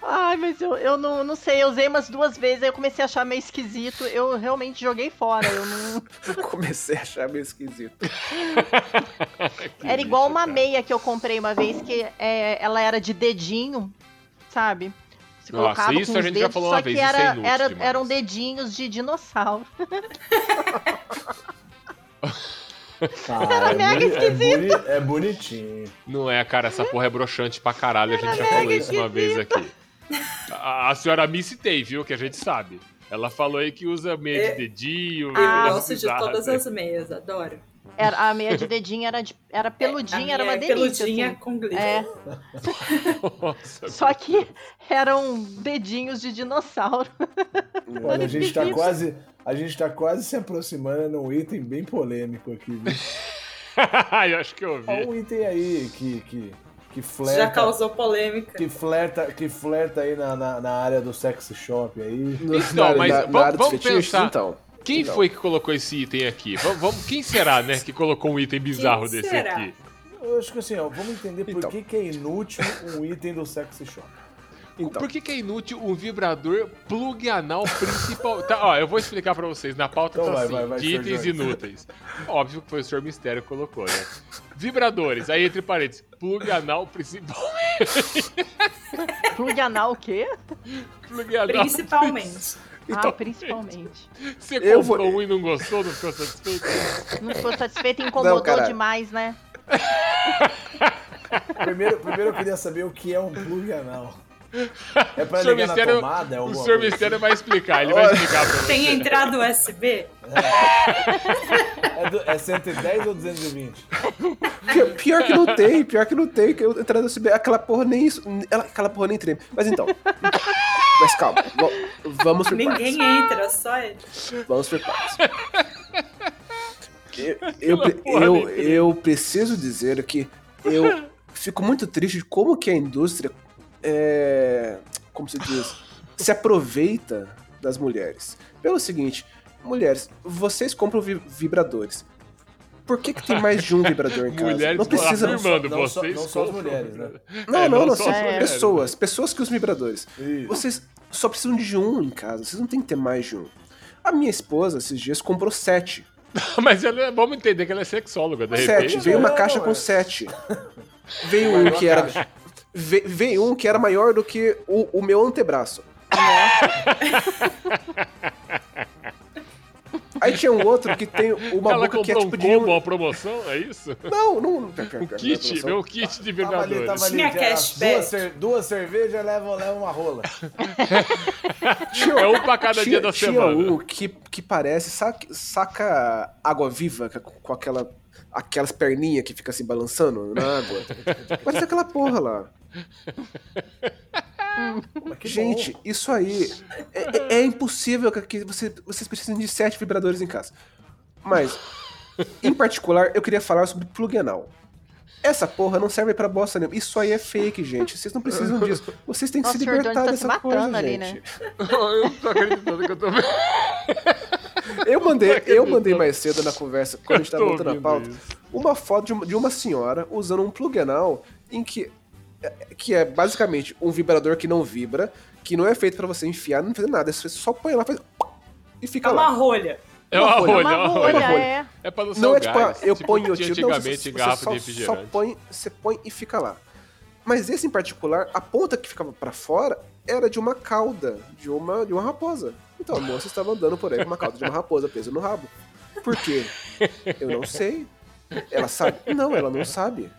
Ai, mas eu, eu não, não sei, eu usei umas duas vezes, aí eu comecei a achar meio esquisito, eu realmente joguei fora, eu não... Comecei a achar meio esquisito. Era igual uma cara. meia que eu comprei uma vez, que é, ela era de dedinho, sabe? Você Nossa, colocava isso com a gente já dedos, falou só uma que vez, isso é era, era, demais. eram dedinhos de dinossauro. Ah, é, mega boni- é, boni- é bonitinho. Não é, cara, essa porra é broxante pra caralho, a gente já falou isso uma vez aqui. A, a senhora Missy tem, viu? Que a gente sabe. Ela falou aí que usa meia É. de dedinho. Eu coisa gosto de todas né? as meias, adoro. Era, a meia de dedinho era, de, era peludinha, A era uma é delícia. peludinha assim. com glitter. É, Nossa, só que eram dedinhos de dinossauro. Olha, a gente tá difícil. quase. A gente tá quase se aproximando num item bem polêmico aqui. viu? eu acho que eu Olha vi. um item aí que, que, que flerta. Já causou polêmica. Que flerta, que flerta aí na, na, na área do sex shop aí. Então, mas na, vamos- na área dos vamos fetiches, pensar. então. Quem Então. foi que colocou esse item aqui? Vamos, vamos- quem será, né, que colocou um item bizarro Quem desse será? aqui? Eu acho que assim, ó, vamos entender por Então. que, que é inútil um item do sex shop. Então. Por que, que é inútil um vibrador plug anal principal? Tá, ó, eu vou explicar pra vocês. Na pauta Então tá vai, assim, vai, vai, de itens Jorge. inúteis. Óbvio que foi o Sr. Mistério que colocou, né? Vibradores, aí entre parênteses, plug anal principal. Plug anal o quê? plug anal. Principalmente. ah, principalmente. Você Eu comprou vou- um e não gostou, não ficou satisfeito? Não ficou satisfeito e incomodou cara. demais, né? Primeiro, primeiro eu queria saber o que é um plug anal. É pra O senhor ligar na Mistério, tomada? É o senhor coisa Mistério vai explicar, ele vai explicar pra você. Tem entrada USB? É, do- é 110 ou 220? Pior, pior que não tem, pior que não tem. Que eu entrando no USB, aquela porra nem isso. ela- Aquela porra nem treme. Mas então. Mas calma, va- vamos por Ninguém partes. entra, só ele. Vamos por partes. Eu, eu, eu, eu preciso dizer que eu fico muito triste de como que a indústria é, como se diz, se aproveita das mulheres. Pelo seguinte, mulheres, vocês compram vi- vibradores. Por que, que tem mais de um vibrador em casa? Mulheres não precisa. afirmando, não só- vocês não só as compram- mulheres, né? Não, É, não, não, só são as mulheres. pessoas. Pessoas que usam vibradores. Isso. Vocês só precisam de um em casa, vocês não tem que ter mais de um. A minha esposa, esses dias, comprou sete. Mas ela, é- vamos entender que ela é sexóloga, de repente. Sete. Veio uma Não, caixa com sete. Veio um que era. Ve- Veio um que era maior do que o, o meu antebraço. Aí tinha um outro que tem uma ela boca que é comprou um tipo de. combo, uma promoção, é isso? Não, não. não Um kit, meu kit de Tava ali, tava ali. Tinha. Duas, cer- duas cervejas levam, levam uma rola. Tinha, É um pra cada dia da tinha semana. um que, que parece, saca, saca água viva com aquela, aquelas perninhas que fica se balançando na água. Parece aquela porra lá. Gente, bom. isso aí é, é- é impossível que- você, vocês precisem de sete vibradores em casa. Mas, em particular, eu queria falar sobre plug anal. Essa porra não serve pra bosta nenhuma. Isso aí é fake, gente. Vocês não precisam disso. Vocês têm que Nossa, se libertar tá se dessa matando coisa, ali, gente. né? Eu não tô acreditando que eu tô vendo. Eu mandei, eu mandei mais cedo na conversa, quando a gente tava voltando a pauta, isso. uma foto de uma, de uma senhora usando um plug anal em que que é basicamente um vibrador que não vibra, que não é feito pra você enfiar, não fazer nada, você só põe lá faz e fica É lá. uma rolha. É uma Uma rolha, Uma é uma rolha, rolha. é. É pra não ser Não é tipo, ah, eu tipo ponho o tiro, não, antigamente você, em você garrafa só, só põe, você põe e fica lá. Mas esse em particular, a ponta que ficava pra fora era de uma cauda, de uma, de uma raposa. Então a moça estava andando por aí com uma cauda de uma raposa presa no rabo. Por quê? Eu não sei. Ela sabe? Não, ela não sabe.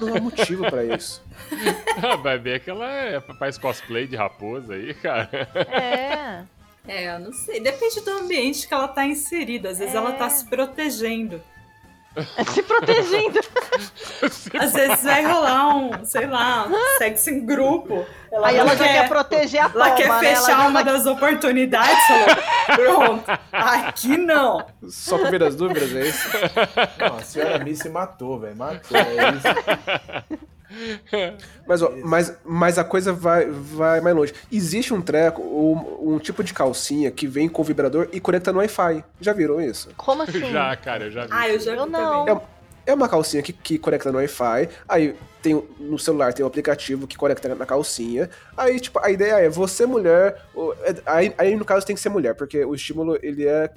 Não há motivo pra isso. Ah, Vai ver que ela é, faz cosplay de raposa aí, cara. É. É, eu não sei. Depende do ambiente que ela tá inserida. Às vezes ela tá se protegendo. Se protegendo. Às vezes vai rolar um, sei lá, um sexo em grupo. Ela Aí ela já quer proteger a Ela quer né? fechar uma vai- das oportunidades, falou, pronto, aqui não. Só por ver as dúvidas, é isso? Não, a senhora Mi se matou, velho. Matou, é isso. Mas, ó, mas, mas a coisa vai, vai mais longe. Existe um treco, um, um tipo de calcinha que vem com vibrador e conecta no Wi-Fi. Já viram isso? Como assim? Já, cara, eu já vi. Ah, eu já vi não. também. É uma calcinha que, que conecta no Wi-Fi, aí tem, no celular tem um aplicativo que conecta na calcinha, aí, tipo, a ideia é você mulher, é- aí, aí no caso tem que ser mulher, porque o estímulo, ele é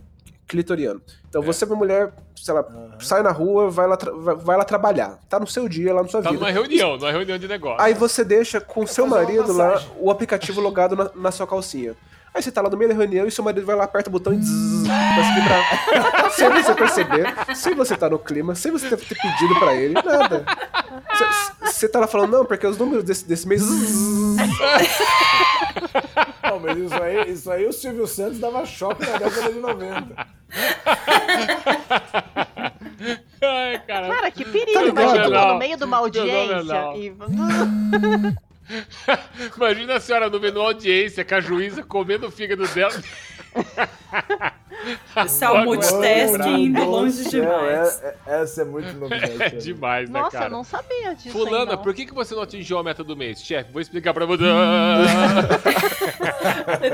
clitoriano. Então você mulher, sei lá, sai na rua, vai lá, vai, vai lá trabalhar, tá no seu dia, lá na sua Tá vida. numa reunião, numa reunião de negócio. Aí você deixa com seu fazer uma marido lá o aplicativo logado na, na sua calcinha. Aí você tá lá no meio da reunião e seu marido vai lá, aperta o botão e zzz, vai se vibrar. sem você perceber, sem você tá no clima, sem você ter, ter pedido pra ele, nada. Você- tá lá falando, não, porque os números desse, desse mês. Não, mas isso aí, isso aí o Silvio Santos dava choque na década de 90. Ai, cara. Cara, que perigo. Tá? Imagina no meio de uma não, audiência não. e... Imagina a senhora no menu audiência com a juíza comendo o fígado dela. Esse é o multitasking indo longe do céu, demais. é- é- essa é muito novidade. É mim. demais, né, Nossa, cara? eu não sabia disso Fulana, aí, por que, que você não atingiu a meta do mês? Chefe, vou explicar pra você.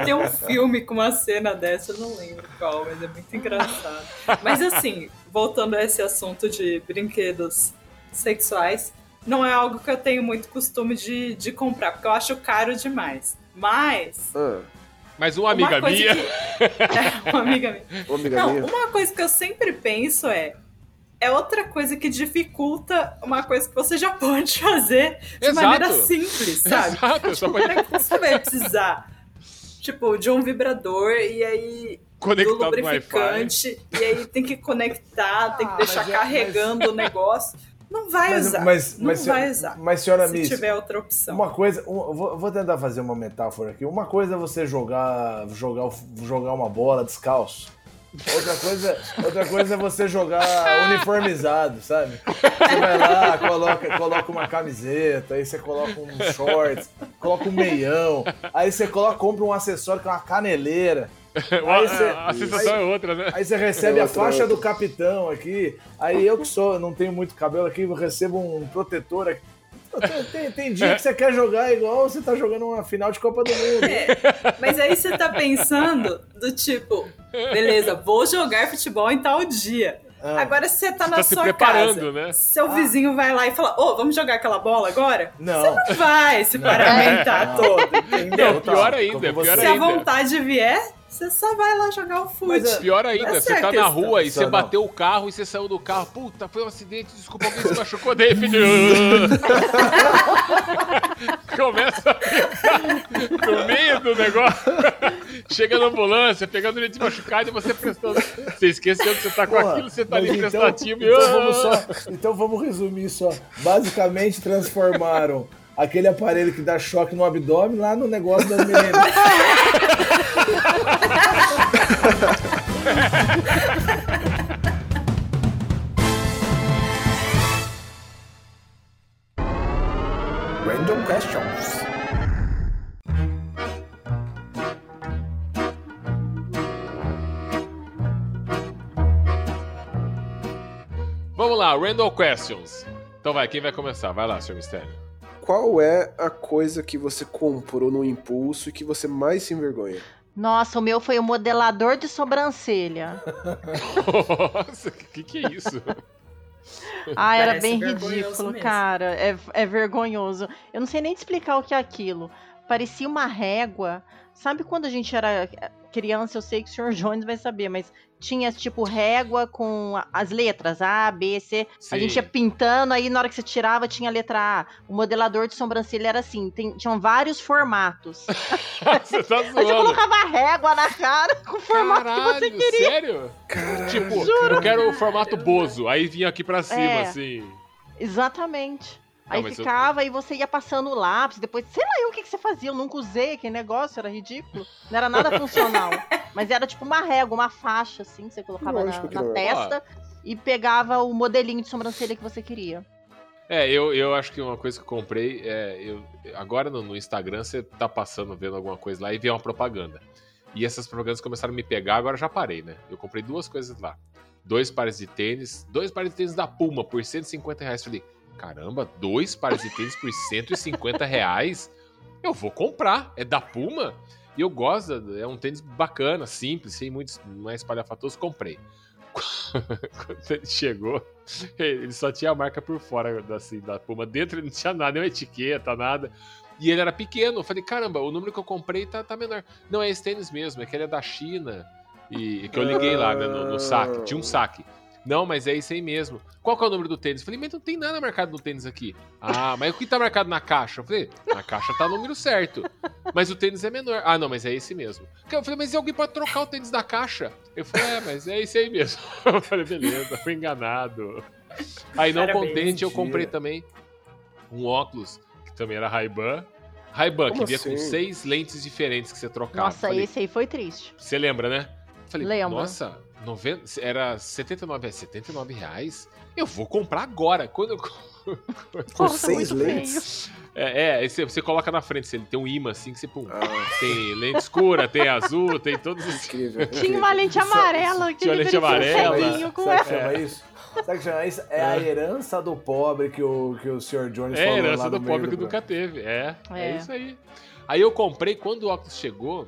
Tem um filme com uma cena dessa, eu não lembro qual, mas é muito engraçado. Mas assim, voltando a esse assunto de brinquedos sexuais, não é algo que eu tenho muito costume de, de comprar, porque eu acho caro demais. Mas. Ah, Mas uma amiga uma minha. que- É, uma amiga minha. ô, amiga Não, minha. uma coisa que eu sempre penso é. É outra coisa que dificulta uma coisa que você já pode fazer de Exato. maneira simples, sabe? Exato, só pode Pra que você vai precisar, tipo, de um vibrador e aí Conectado do no lubrificante e aí tem que conectar, tem que Ah, deixar mas é- carregando o negócio. Não vai Mas, usar. mas, não mas, vai usar. mas senhora se Miss, tiver outra opção. Uma coisa, um, vou, vou tentar fazer uma metáfora aqui. Uma coisa é você jogar, jogar, jogar uma bola descalço. Outra coisa, outra coisa é você jogar uniformizado, sabe? Você vai lá, coloca, coloca uma camiseta, aí você coloca um shorts, coloca um meião, aí você coloca, compra um acessório que é uma caneleira. Aí você, a, sensação aí- é outra, né? Aí você recebe a Outra, faixa outra. do capitão aqui. Aí eu que sou, não tenho muito cabelo aqui, eu recebo um protetor aqui. Tem, tem- tem dia que você quer jogar igual você tá jogando uma final de Copa do Mundo. Mas aí você tá pensando do tipo, beleza, vou jogar futebol em tal dia. Ah. Agora você tá Você na tá se sua preparando, casa. né? Seu vizinho vai lá e fala, ô, vamos jogar aquela bola agora? Não. Você não vai se paramentar todo, entendeu? Não, pior ainda, como pior você- Se a ainda. vontade vier, você só vai lá jogar o fute. Mas, é- Pior ainda, você é a tá na rua e você não. bateu o carro e você saiu do carro. Puta, foi um acidente, desculpa, alguém se machucou daí, filho. Começa a ficar no meio do negócio. Chega na ambulância, pegando ele de machucado e você prestando. Você esqueceu que você tá com Porra, aquilo, você tá ali então- prestativo. Então, e- vamos só, então vamos resumir só. Basicamente transformaram aquele aparelho que dá choque no abdômen lá no negócio das meninas. Random questions. Vamos lá, random questions. Então vai, quem vai começar? Vai lá, senhor Mistério. Qual é a coisa que você comprou no impulso e que você mais se envergonha? Nossa, o meu foi o modelador de sobrancelha. Nossa, o que, que é isso? Ah, era Parece bem ridículo, mesmo. cara. É, é vergonhoso. Eu não sei nem te explicar o que é aquilo. Parecia uma régua. Sabe quando a gente era criança? Eu sei que o senhor Jones vai saber, mas tinha tipo régua com a- as letras A, B, C. A Sim. gente ia pintando, aí na hora que você tirava tinha a letra A. O modelador de sobrancelha era assim, tem- tinham vários formatos. você tá Aí você zoando. colocava a régua na cara com o formato que você Caralho, queria. sério? tipo, eu quero o formato Bozo. Aí vinha aqui pra cima, É. assim. Exatamente. Não, Aí mas eu- ficava e você ia passando o lápis, depois, sei lá eu o que, que você fazia, eu nunca usei aquele negócio, era ridículo. Não era nada funcional. mas era tipo uma régua, uma faixa, assim, que você colocava na, na testa e pegava o modelinho de sobrancelha que você queria. É, eu, eu acho que uma coisa que eu comprei é. Eu, agora no, no Instagram você tá passando, vendo alguma coisa lá e vê uma propaganda. E essas propagandas começaram a me pegar, agora já parei, né? Eu comprei duas coisas lá. Dois pares de tênis, dois pares de tênis da Puma por 150 reais. Falei, caramba, dois pares de tênis por 150 reais? Eu vou comprar, é da Puma. E eu gosto, é um tênis bacana, simples, sem muitos, não é comprei. Quando ele chegou, ele só tinha a marca por fora assim, da Puma. Dentro ele não tinha nada, nem uma etiqueta, nada. E ele era pequeno. Eu falei, caramba, o número que eu comprei tá, tá menor. Não, é esse tênis mesmo, é que ele é da China. E que eu liguei lá, né, no, no saque. Tinha um saque. Não, mas é isso aí mesmo. Qual que é o número do tênis? Eu falei, mas não tem nada marcado no tênis aqui. Ah, mas o que tá marcado na caixa? Eu falei, na caixa tá o número certo. Mas o tênis é menor. Ah, não, mas é esse mesmo. Eu falei, mas e alguém pode trocar o tênis da caixa? Eu falei, é, mas é esse aí mesmo. Eu falei, beleza, fui enganado. Aí, não Parabéns. contente, eu comprei também um óculos, que também era Ray-Ban. Ray-Ban, que vinha com assim? seis lentes diferentes que você trocava. Nossa, Falei, esse aí foi triste. Você lembra, né? Falei, Lembro. nossa, 90, era 79, é 79 reais? Eu vou comprar agora. Quando eu... Com seis lentes? É, é você, você coloca na frente, você tem um imã assim que você pum. Ah, Tem lente escura, tem azul, tem todos os. incrível. Tinha uma lente amarela que Tinha ele lente amarela. Sabe o que chama isso? Sabe o que chama isso? É a herança do pobre que o, que o Sr. Jones É, falou lá herança no do pobre que do nunca teve. É, é, É. isso aí. Aí eu comprei, quando o óculos chegou,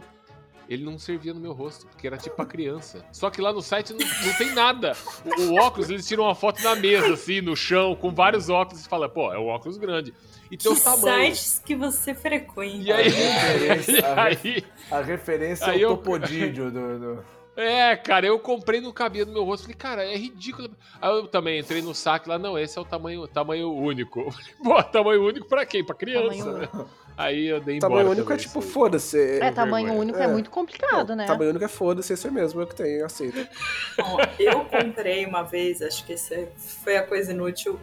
ele não servia no meu rosto, porque era tipo pra criança. Só que lá no site não, não tem nada. O, o óculos, eles tiram uma foto na mesa, assim, no chão, com vários óculos, e fala, pô, é um óculos grande. E tem Que os tamanhos. sites que você frequenta? E aí, referência, e a aí, A referência Aí é o eu- topodídio do, do- É, cara, eu comprei no cabelo no meu rosto. Falei, cara, é ridículo. Aí eu também entrei no saque lá, não, esse é o tamanho, tamanho único. Eu falei, Pô, tamanho único pra quem? Pra criança, Tamanho né? Aí eu dei embora. Tamanho único é tipo, isso aí. foda-se. É, tamanho vergonha. único é, É. muito complicado, né? Tamanho único é foda-se, esse é mesmo, é o que tem, aceita. Bom, eu comprei uma vez, acho que esse foi a coisa inútil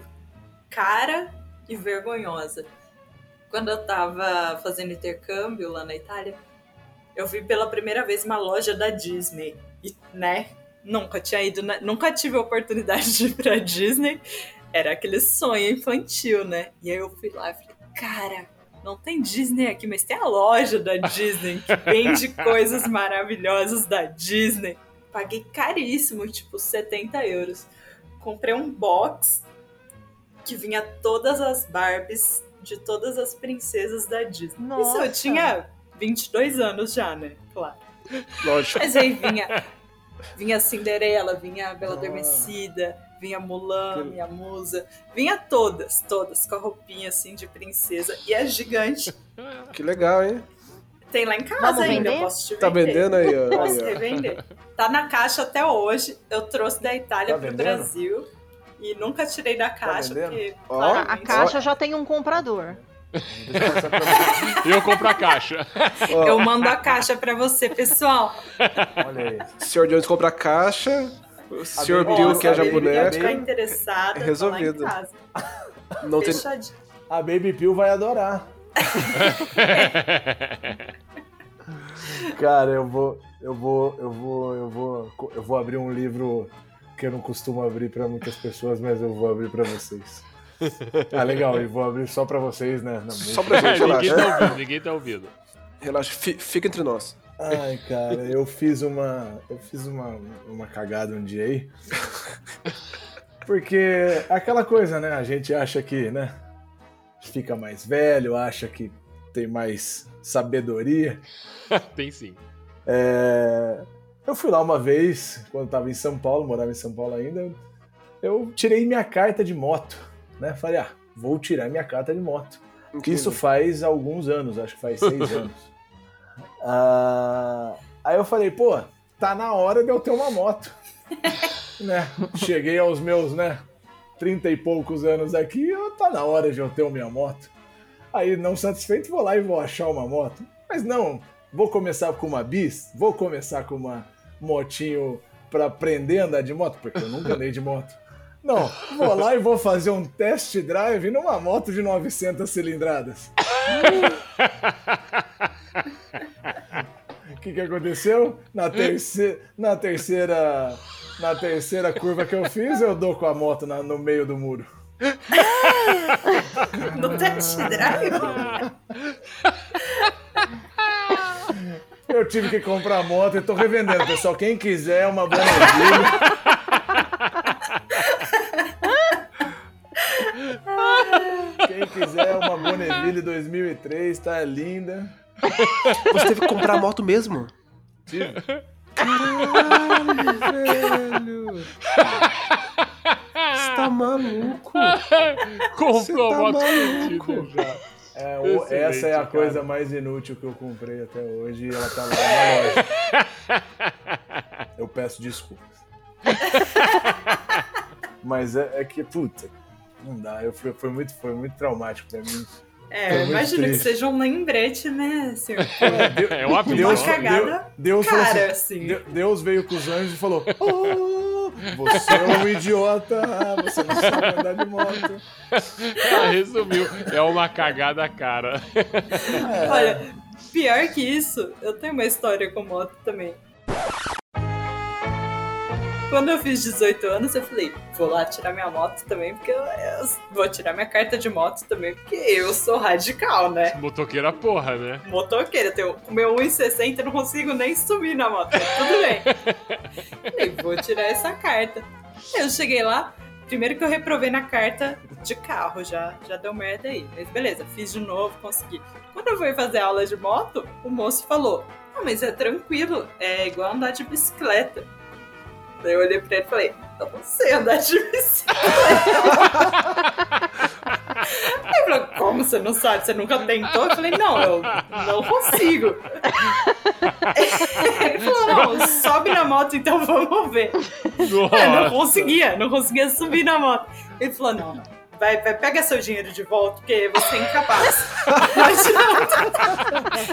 cara e vergonhosa. Quando eu tava fazendo intercâmbio lá na Itália, eu vi pela primeira vez uma loja da Disney. E, né? Nunca tinha ido, na- nunca tive a oportunidade de ir pra Disney. Era aquele sonho infantil, né? E aí eu fui lá e falei, cara, não tem Disney aqui, mas tem a loja da Disney que vende coisas maravilhosas da Disney. Paguei caríssimo, tipo 70 euros. Comprei um box que vinha todas as Barbies de todas as princesas da Disney. Isso Nossa. eu tinha 22 anos já, né? Claro. Lógico. Mas aí vinha, vinha Cinderela, vinha a Bela Adormecida, vinha Mulan, minha musa, vinha todas, todas, com a roupinha assim de princesa. E é gigante. Que legal, hein? Tem lá em casa Vamos ainda, eu vender? posso te Tá vender. vendendo aí, ó. Posso aí, ó. revender. Tá na caixa até hoje. Eu trouxe da Itália Tá pro vendendo? Brasil. E nunca tirei da caixa, vendendo? porque Ó, A caixa já tem um comprador. Eu compro a caixa. Ó, eu mando a caixa pra você, pessoal. Olha aí. o senhor Jones compra a caixa, o senhor Bill quer a a Baby- boneca. Ficar interessada, É é resolvido. Lá em casa. Não tem... A Baby Pill vai adorar. Cara, eu vou, eu vou, eu vou, eu vou, eu vou abrir um livro que eu não costumo abrir pra muitas pessoas, mas eu vou abrir pra vocês. Ah, legal, e vou abrir só pra vocês, né? na Só pra gente, ninguém relaxa. tá ouvindo, ninguém tá ouvindo. Relaxa, fi- fica entre nós. Ai, cara, eu fiz uma, eu fiz uma, uma cagada um dia aí. Porque aquela coisa, né? A gente acha que, né? Fica mais velho, acha que tem mais sabedoria. Tem sim. É, Eu fui lá uma vez, quando estava em São Paulo, morava em São Paulo ainda, eu tirei minha carta de moto, né? Falei, ah, vou tirar minha carta de moto. Isso faz alguns anos, acho que faz seis anos. Ah, aí eu falei, pô, tá na hora de eu ter uma moto. né? Cheguei aos meus, né, trinta e poucos anos aqui, eu- tá na hora de eu ter minha moto. Aí, não satisfeito, vou lá e vou achar uma moto. Mas não, vou começar com uma bis, vou começar com uma motinho pra aprender a andar de moto, porque eu nunca andei de moto. Não, vou lá e vou fazer um test drive numa moto de 900 cilindradas. O que, que aconteceu? Na, terceira, na terceira na terceira curva que eu fiz, eu dou com a moto na- no meio do muro. No test drive. Eu tive que comprar a moto e tô revendendo, pessoal. Quem quiser uma Bonneville. Quem quiser uma Bonneville 2003, tá linda. Você teve que comprar a moto mesmo? Tive. Caralho, velho. Você tá maluco? Comprou tá a moto maluco? já. É, o- essa é a cara. coisa mais inútil que eu comprei até hoje e ela tá lá na loja. Eu peço desculpas. Mas é, é que, puta, não dá. Eu, foi, foi muito, foi muito traumático pra mim. É, muito imagino que triste. seja um lembrete, né, senhor? É uma Uma Deus, cagada Deus, Deus cara, assim, assim. De- Deus veio com os anjos e falou: "Oh, Você é um idiota, você não sabe andar de moto. Ah, resumiu. É uma cagada cara. Olha, pior que isso, eu tenho uma história com moto também. Quando eu fiz 18 anos, eu falei, vou lá tirar minha moto também, porque eu, eu vou tirar minha carta de moto também, porque eu sou radical, né? Motoqueira porra, né? Motoqueira, eu tenho o meu 1,60, eu não consigo nem subir na moto, tudo bem. Falei, vou tirar essa carta. Eu cheguei lá, primeiro que eu reprovei na carta de carro, já, já deu merda aí. Mas beleza, fiz de novo, consegui. Quando eu fui fazer aula de moto, o moço falou: Ah, mas é tranquilo, é igual andar de bicicleta. Daí eu olhei pra ele e falei: Eu não sei andar de bicicleta. Ele falou, como você não sabe? Você nunca tentou? Eu falei, não, eu não consigo. Ele falou, não, sobe na moto, então vamos ver. Eu não conseguia, não conseguia subir na moto. Ele falou, não, não. Vai, vai, pega seu dinheiro de volta, porque você é incapaz. Não adianta.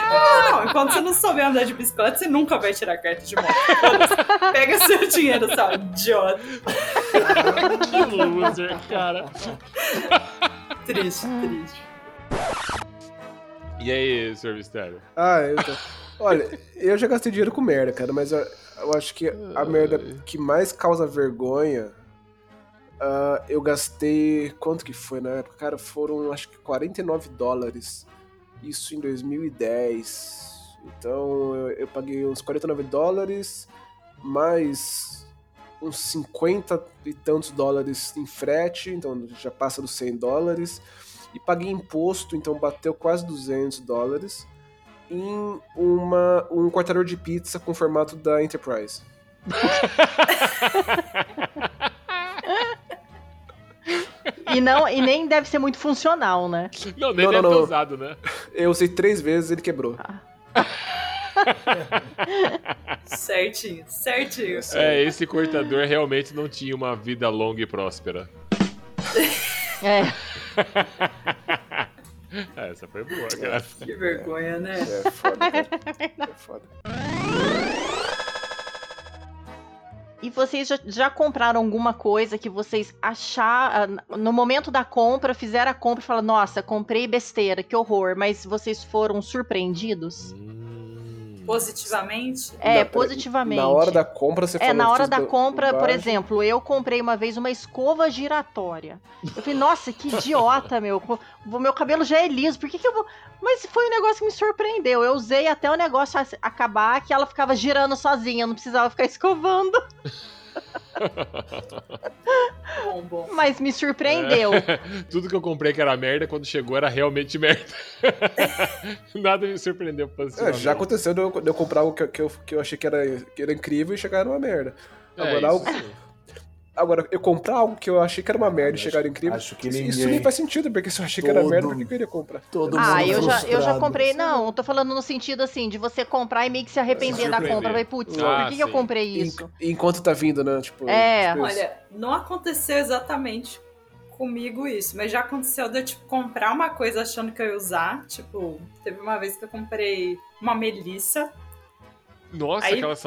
Não, não, enquanto você não souber andar de bicicleta, você nunca vai tirar carta de moto. Pega seu dinheiro, só idiota. Que loser, cara. Triste, triste. E aí, Sr. Mistério? Ah, eu tô... Olha, eu já gastei dinheiro com merda, cara, mas eu, eu acho que a merda que mais causa vergonha. Ah, eu gastei. Quanto que foi na época? Cara, foram acho que 49 dólares. Isso em 2010. Então eu, eu paguei uns 49 dólares, mais uns 50 e tantos dólares em frete, então já passa dos 100 dólares. E paguei imposto, então bateu quase 200 dólares em uma, um cortador de pizza com formato da Enterprise. E, não, e nem deve ser muito funcional, né? Não, nem Não, deve não, ter não. usado, né? Eu usei três vezes ele quebrou. Certinho, certinho. É, esse cortador realmente não tinha uma vida longa e próspera. É. É, Essa foi boa, cara. Que vergonha, né? É foda, cara. É foda. E vocês já, já compraram alguma coisa que vocês acharam. No momento da compra, fizeram a compra e falaram: Nossa, comprei besteira, que horror. Mas vocês foram surpreendidos? Positivamente? É, Na- positivamente. Na hora da compra você É, falou na hora da compra, por exemplo, eu comprei uma vez uma escova giratória. Eu falei, nossa, que idiota, meu. O meu cabelo já é liso, por que, que eu vou. Mas foi um negócio que me surpreendeu. Eu usei até o negócio ac- acabar que ela ficava girando sozinha, eu não precisava ficar escovando. Bom, bom. Mas me surpreendeu. Tudo que eu comprei que era merda, quando chegou era realmente merda. Nada me surpreendeu É, positivamente. já aconteceu de eu, de eu comprar algo que, eu- que, eu, que eu achei que era, que era incrível e chegar numa merda. É, Agora, isso algo, sim. Agora, eu comprar algo que eu achei que era uma merda e chegar incrível, acho que isso, isso ninguém- nem faz sentido, porque se eu achei que era Todo- merda, por que eu iria comprar? Todo Ah, mundo eu já, eu já comprei. Não, eu tô falando no sentido assim, de você comprar e meio que se arrepender da compra. Vai, putz, Ah, por que, que eu comprei En- isso? enquanto tá vindo, né? Tipo, É. tipo. Olha, não aconteceu exatamente comigo isso, mas já aconteceu de eu, tipo, comprar uma coisa achando que eu ia usar. Tipo, teve uma vez que eu comprei uma melissa. Nossa, Aí, aquela enfim.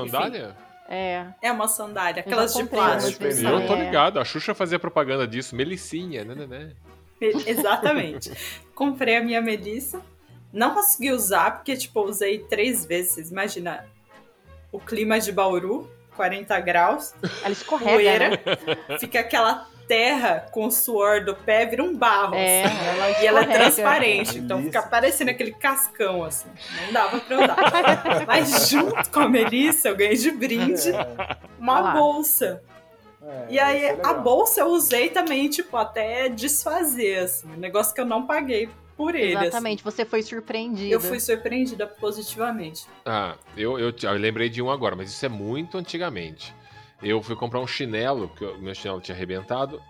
É. É uma sandália, aquelas de plástico? Eu tô É. ligado, a Xuxa fazia propaganda disso, Melicinha, né, né, né? Exatamente. Comprei a minha Melissa. Não consegui usar, porque, tipo, eu usei três vezes. Imagina o clima de Bauru, 40 graus, Ela escorrega, poeira, né? fica aquela terra com o suor do pé, vira um barro. É, assim. ela E ela é transparente, então fica parecendo aquele cascão, assim. Não dava pra usar. Mas junto com a Melissa, eu ganhei de brinde uma Olha lá. bolsa. É, E aí, é a bolsa eu usei também, tipo, até desfazer, assim. Um negócio que eu não paguei por ele. assim. Exatamente, você foi surpreendida. Eu fui surpreendida positivamente. Ah, eu, eu, eu lembrei de um agora, mas isso é muito antigamente. Eu fui comprar um chinelo, porque o meu chinelo tinha arrebentado,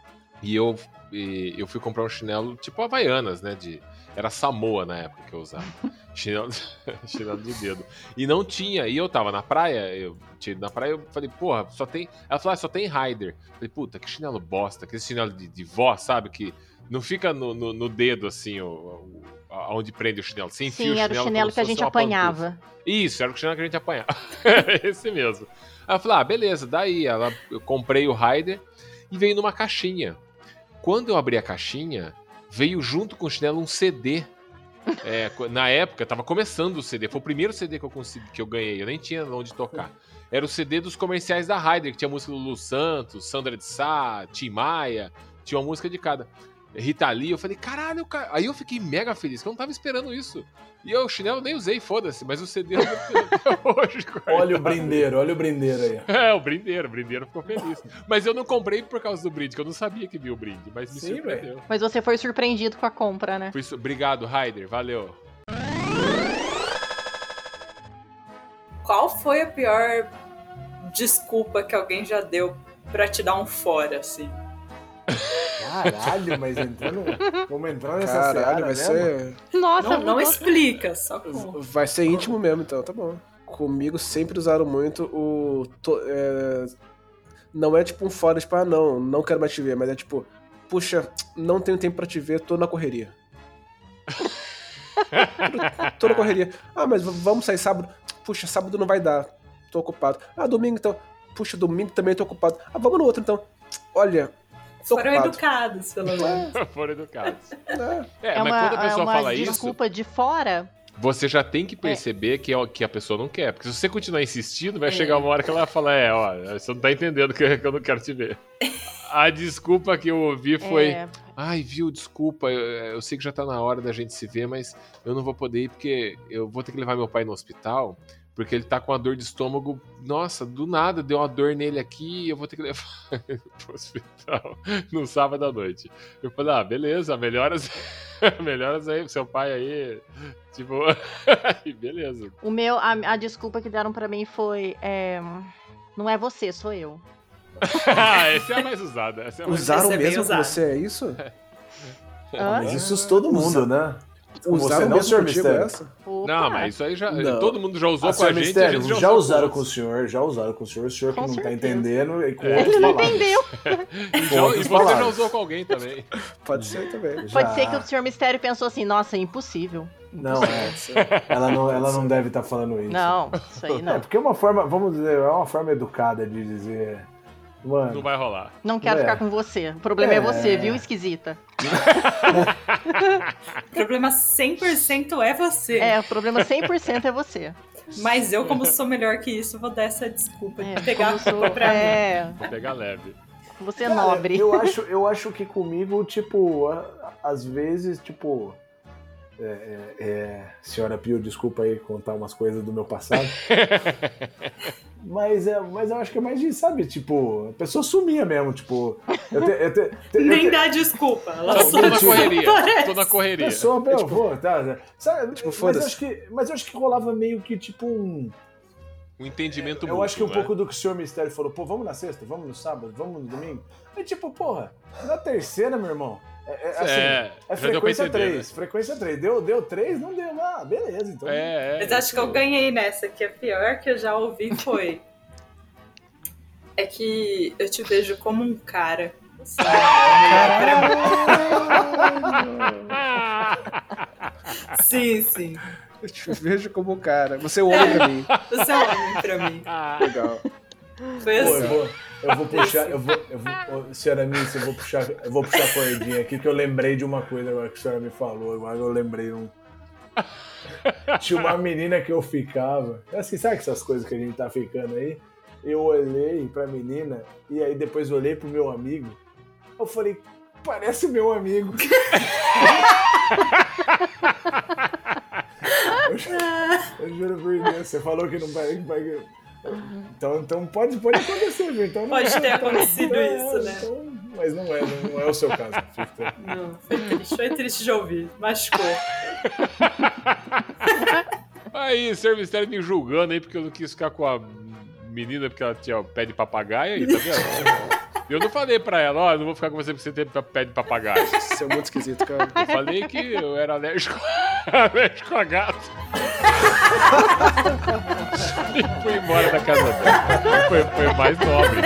e eu, e eu fui comprar um chinelo tipo Havaianas, né? De, era Samoa na época que eu usava. chinelo, chinelo de dedo. E não tinha, e eu tava na praia, eu tinha ido na praia, eu falei, porra, só tem. Ela falou, ah, só tem Rider. Falei, puta, que chinelo bosta, aquele chinelo de, de vó, sabe? Que não fica no, no, no dedo assim, o, o, aonde prende o chinelo. Enfia Sim, o era o chinelo se que a gente uma pantufa. apanhava. Isso, era o chinelo que a gente apanhava. Esse mesmo. Eu falei, ah, beleza, daí. Ela, eu comprei o Raider e veio numa caixinha. Quando eu abri a caixinha, veio junto com o chinelo um CD. É, na época, tava começando o CD. Foi o primeiro CD que eu consegui, que eu ganhei. Eu nem tinha onde tocar. Era o CD dos comerciais da Raider, que tinha música do Lu Santos, Sandra de Sá, Tim Maia. Tinha uma música de cada. Rita Lee, eu falei, caralho, cara. Aí eu fiquei mega feliz, que eu não tava esperando isso. E eu, o chinelo nem usei, foda-se, mas o CD eu até hoje. Olha o brindeiro, olha o brindeiro aí. É, o brindeiro, o brindeiro ficou feliz. Mas eu não comprei por causa do brinde, que eu não sabia que vinha o brinde, mas me Sim, surpreendeu. Mas você foi surpreendido com a compra, né? Fui su- Obrigado, Raider, valeu. Qual foi a pior desculpa que alguém já deu pra te dar um fora, assim? Caralho, mas entrando. Vamos entrar nessa Caralho, seara vai mesmo? ser. Nossa, Não, não explica, só com... Vai ser íntimo mesmo, então, tá bom. Comigo sempre usaram muito o. to- é, não é tipo um fora, tipo, ah, não, não quero mais te ver, mas é tipo, puxa, não tenho tempo pra te ver, tô na correria. tô, na correria. Ah, mas vamos sair sábado? Puxa, sábado não vai dar, tô ocupado. Ah, domingo então. puxa, domingo também tô ocupado. Ah, vamos no outro então. Olha, Foram ocupado. educados, pelo menos. Foram educados. É. É, É mas uma, quando a é pessoa uma fala isso, desculpa de fora. você já tem que perceber que, é, que a pessoa não quer. Porque se você continuar insistindo, vai É. chegar uma hora que ela vai falar: É, ó, você não tá entendendo que que eu não quero te ver. A desculpa que eu ouvi foi: É, Ai, viu, desculpa, eu, eu sei que já tá na hora da gente se ver, mas eu não vou poder ir porque eu vou ter que levar meu pai no hospital. Porque ele tá com uma dor de estômago. Nossa, do nada deu uma dor nele aqui e eu vou ter que levar ele pro hospital no sábado à noite. Eu falei, ah, beleza, melhoras, melhoras aí pro seu pai aí. Tipo, beleza. o meu, a, a desculpa que deram pra mim foi. é, não é você, sou eu. Ah, essa é a mais usada. Essa é a mais Usaram Esse é mesmo usado. você, é isso? Hã? Mas isso é todo mundo, né? Usaram Você não, senhor Mistério? Não, mas isso aí já. Não. Todo mundo já usou Ah, com a senhor gente. Mistério, a gente já, já usaram com o senhor, já usaram com o senhor, o senhor que Com não tá certeza. entendendo e com É. Ele não palavras. entendeu. E, já- e você já usou com alguém também. Pode ser também. Pode Já. ser que o senhor Mistério pensou assim, nossa, impossível. Não, é. Ela não, ela não deve estar falando isso. Não, isso aí É, não. porque é uma forma, vamos dizer, é uma forma educada de dizer. Mano, Não vai rolar. Não quero É. ficar com você. O problema é, É. você, viu, esquisita? O problema 100% é você. É, o problema 100% é você. Mas eu, como sou melhor que isso, vou dar essa desculpa É, de pegar sou- culpa pra mim. é, Vou pegar leve. você é Cara, nobre. Eu acho, eu acho que comigo, tipo, a- às vezes, tipo. É, é, é, senhora Pio, desculpa aí contar umas coisas do meu passado. mas, é, mas eu acho que é mais de, sabe, tipo, a pessoa sumia mesmo, tipo. Eu te, eu te, te- eu Nem te- dá desculpa. Ela Tô só na correria. desaparece. Tô na correria. Pessoa, eu vou, tá? Sabe, Tipo, mas, eu acho que, mas eu acho que rolava meio que tipo um. Um entendimento Eu acho que um né? pouco do que o senhor Mistério falou, pô, vamos na sexta, vamos no sábado, vamos no domingo. É tipo, porra, na terceira, meu irmão. É, é, assim, É, é, frequência entender, 3. Frequência 3. Deu, deu 3? Não deu. Ah, beleza, então. É, é. Mas acho que eu ganhei nessa, que a pior que eu já ouvi foi. É que eu te vejo como um cara. É pra mim. Sim, sim. Eu te vejo como um cara. Você é o homem pra mim. Você é um homem pra mim. Legal. Foi Pô, eu assim. Eu vou puxar, eu vou, eu vou, senhora Miss, eu vou puxar, eu vou puxar a cordinha aqui que eu lembrei de uma coisa agora que a senhora me falou, agora eu lembrei um. Tinha uma menina que eu ficava, assim, sabe essas coisas que a gente tá ficando aí? Eu olhei pra menina e aí depois olhei pro meu amigo, eu falei, parece meu amigo. eu, ju- eu juro por Deus, você falou que não vai. Vai- então, então pode, pode acontecer, viu? Então, Pode é- ter acontecido é, isso, né? então- mas não é, não, é o seu caso. Fica- Não, foi triste, foi triste de ouvir. Machucou. Aí, Sr. Mistério me julgando aí porque eu não quis ficar com a menina porque ela tinha o pé de papagaio aí, tá vendo? Eu não falei pra ela, ó, eu não vou ficar com você porque você tem pé de papagaio. Isso é muito esquisito, cara. Eu falei que eu era alérgico, alérgico a gato. e fui embora da casa dela. Foi, foi mais nobre?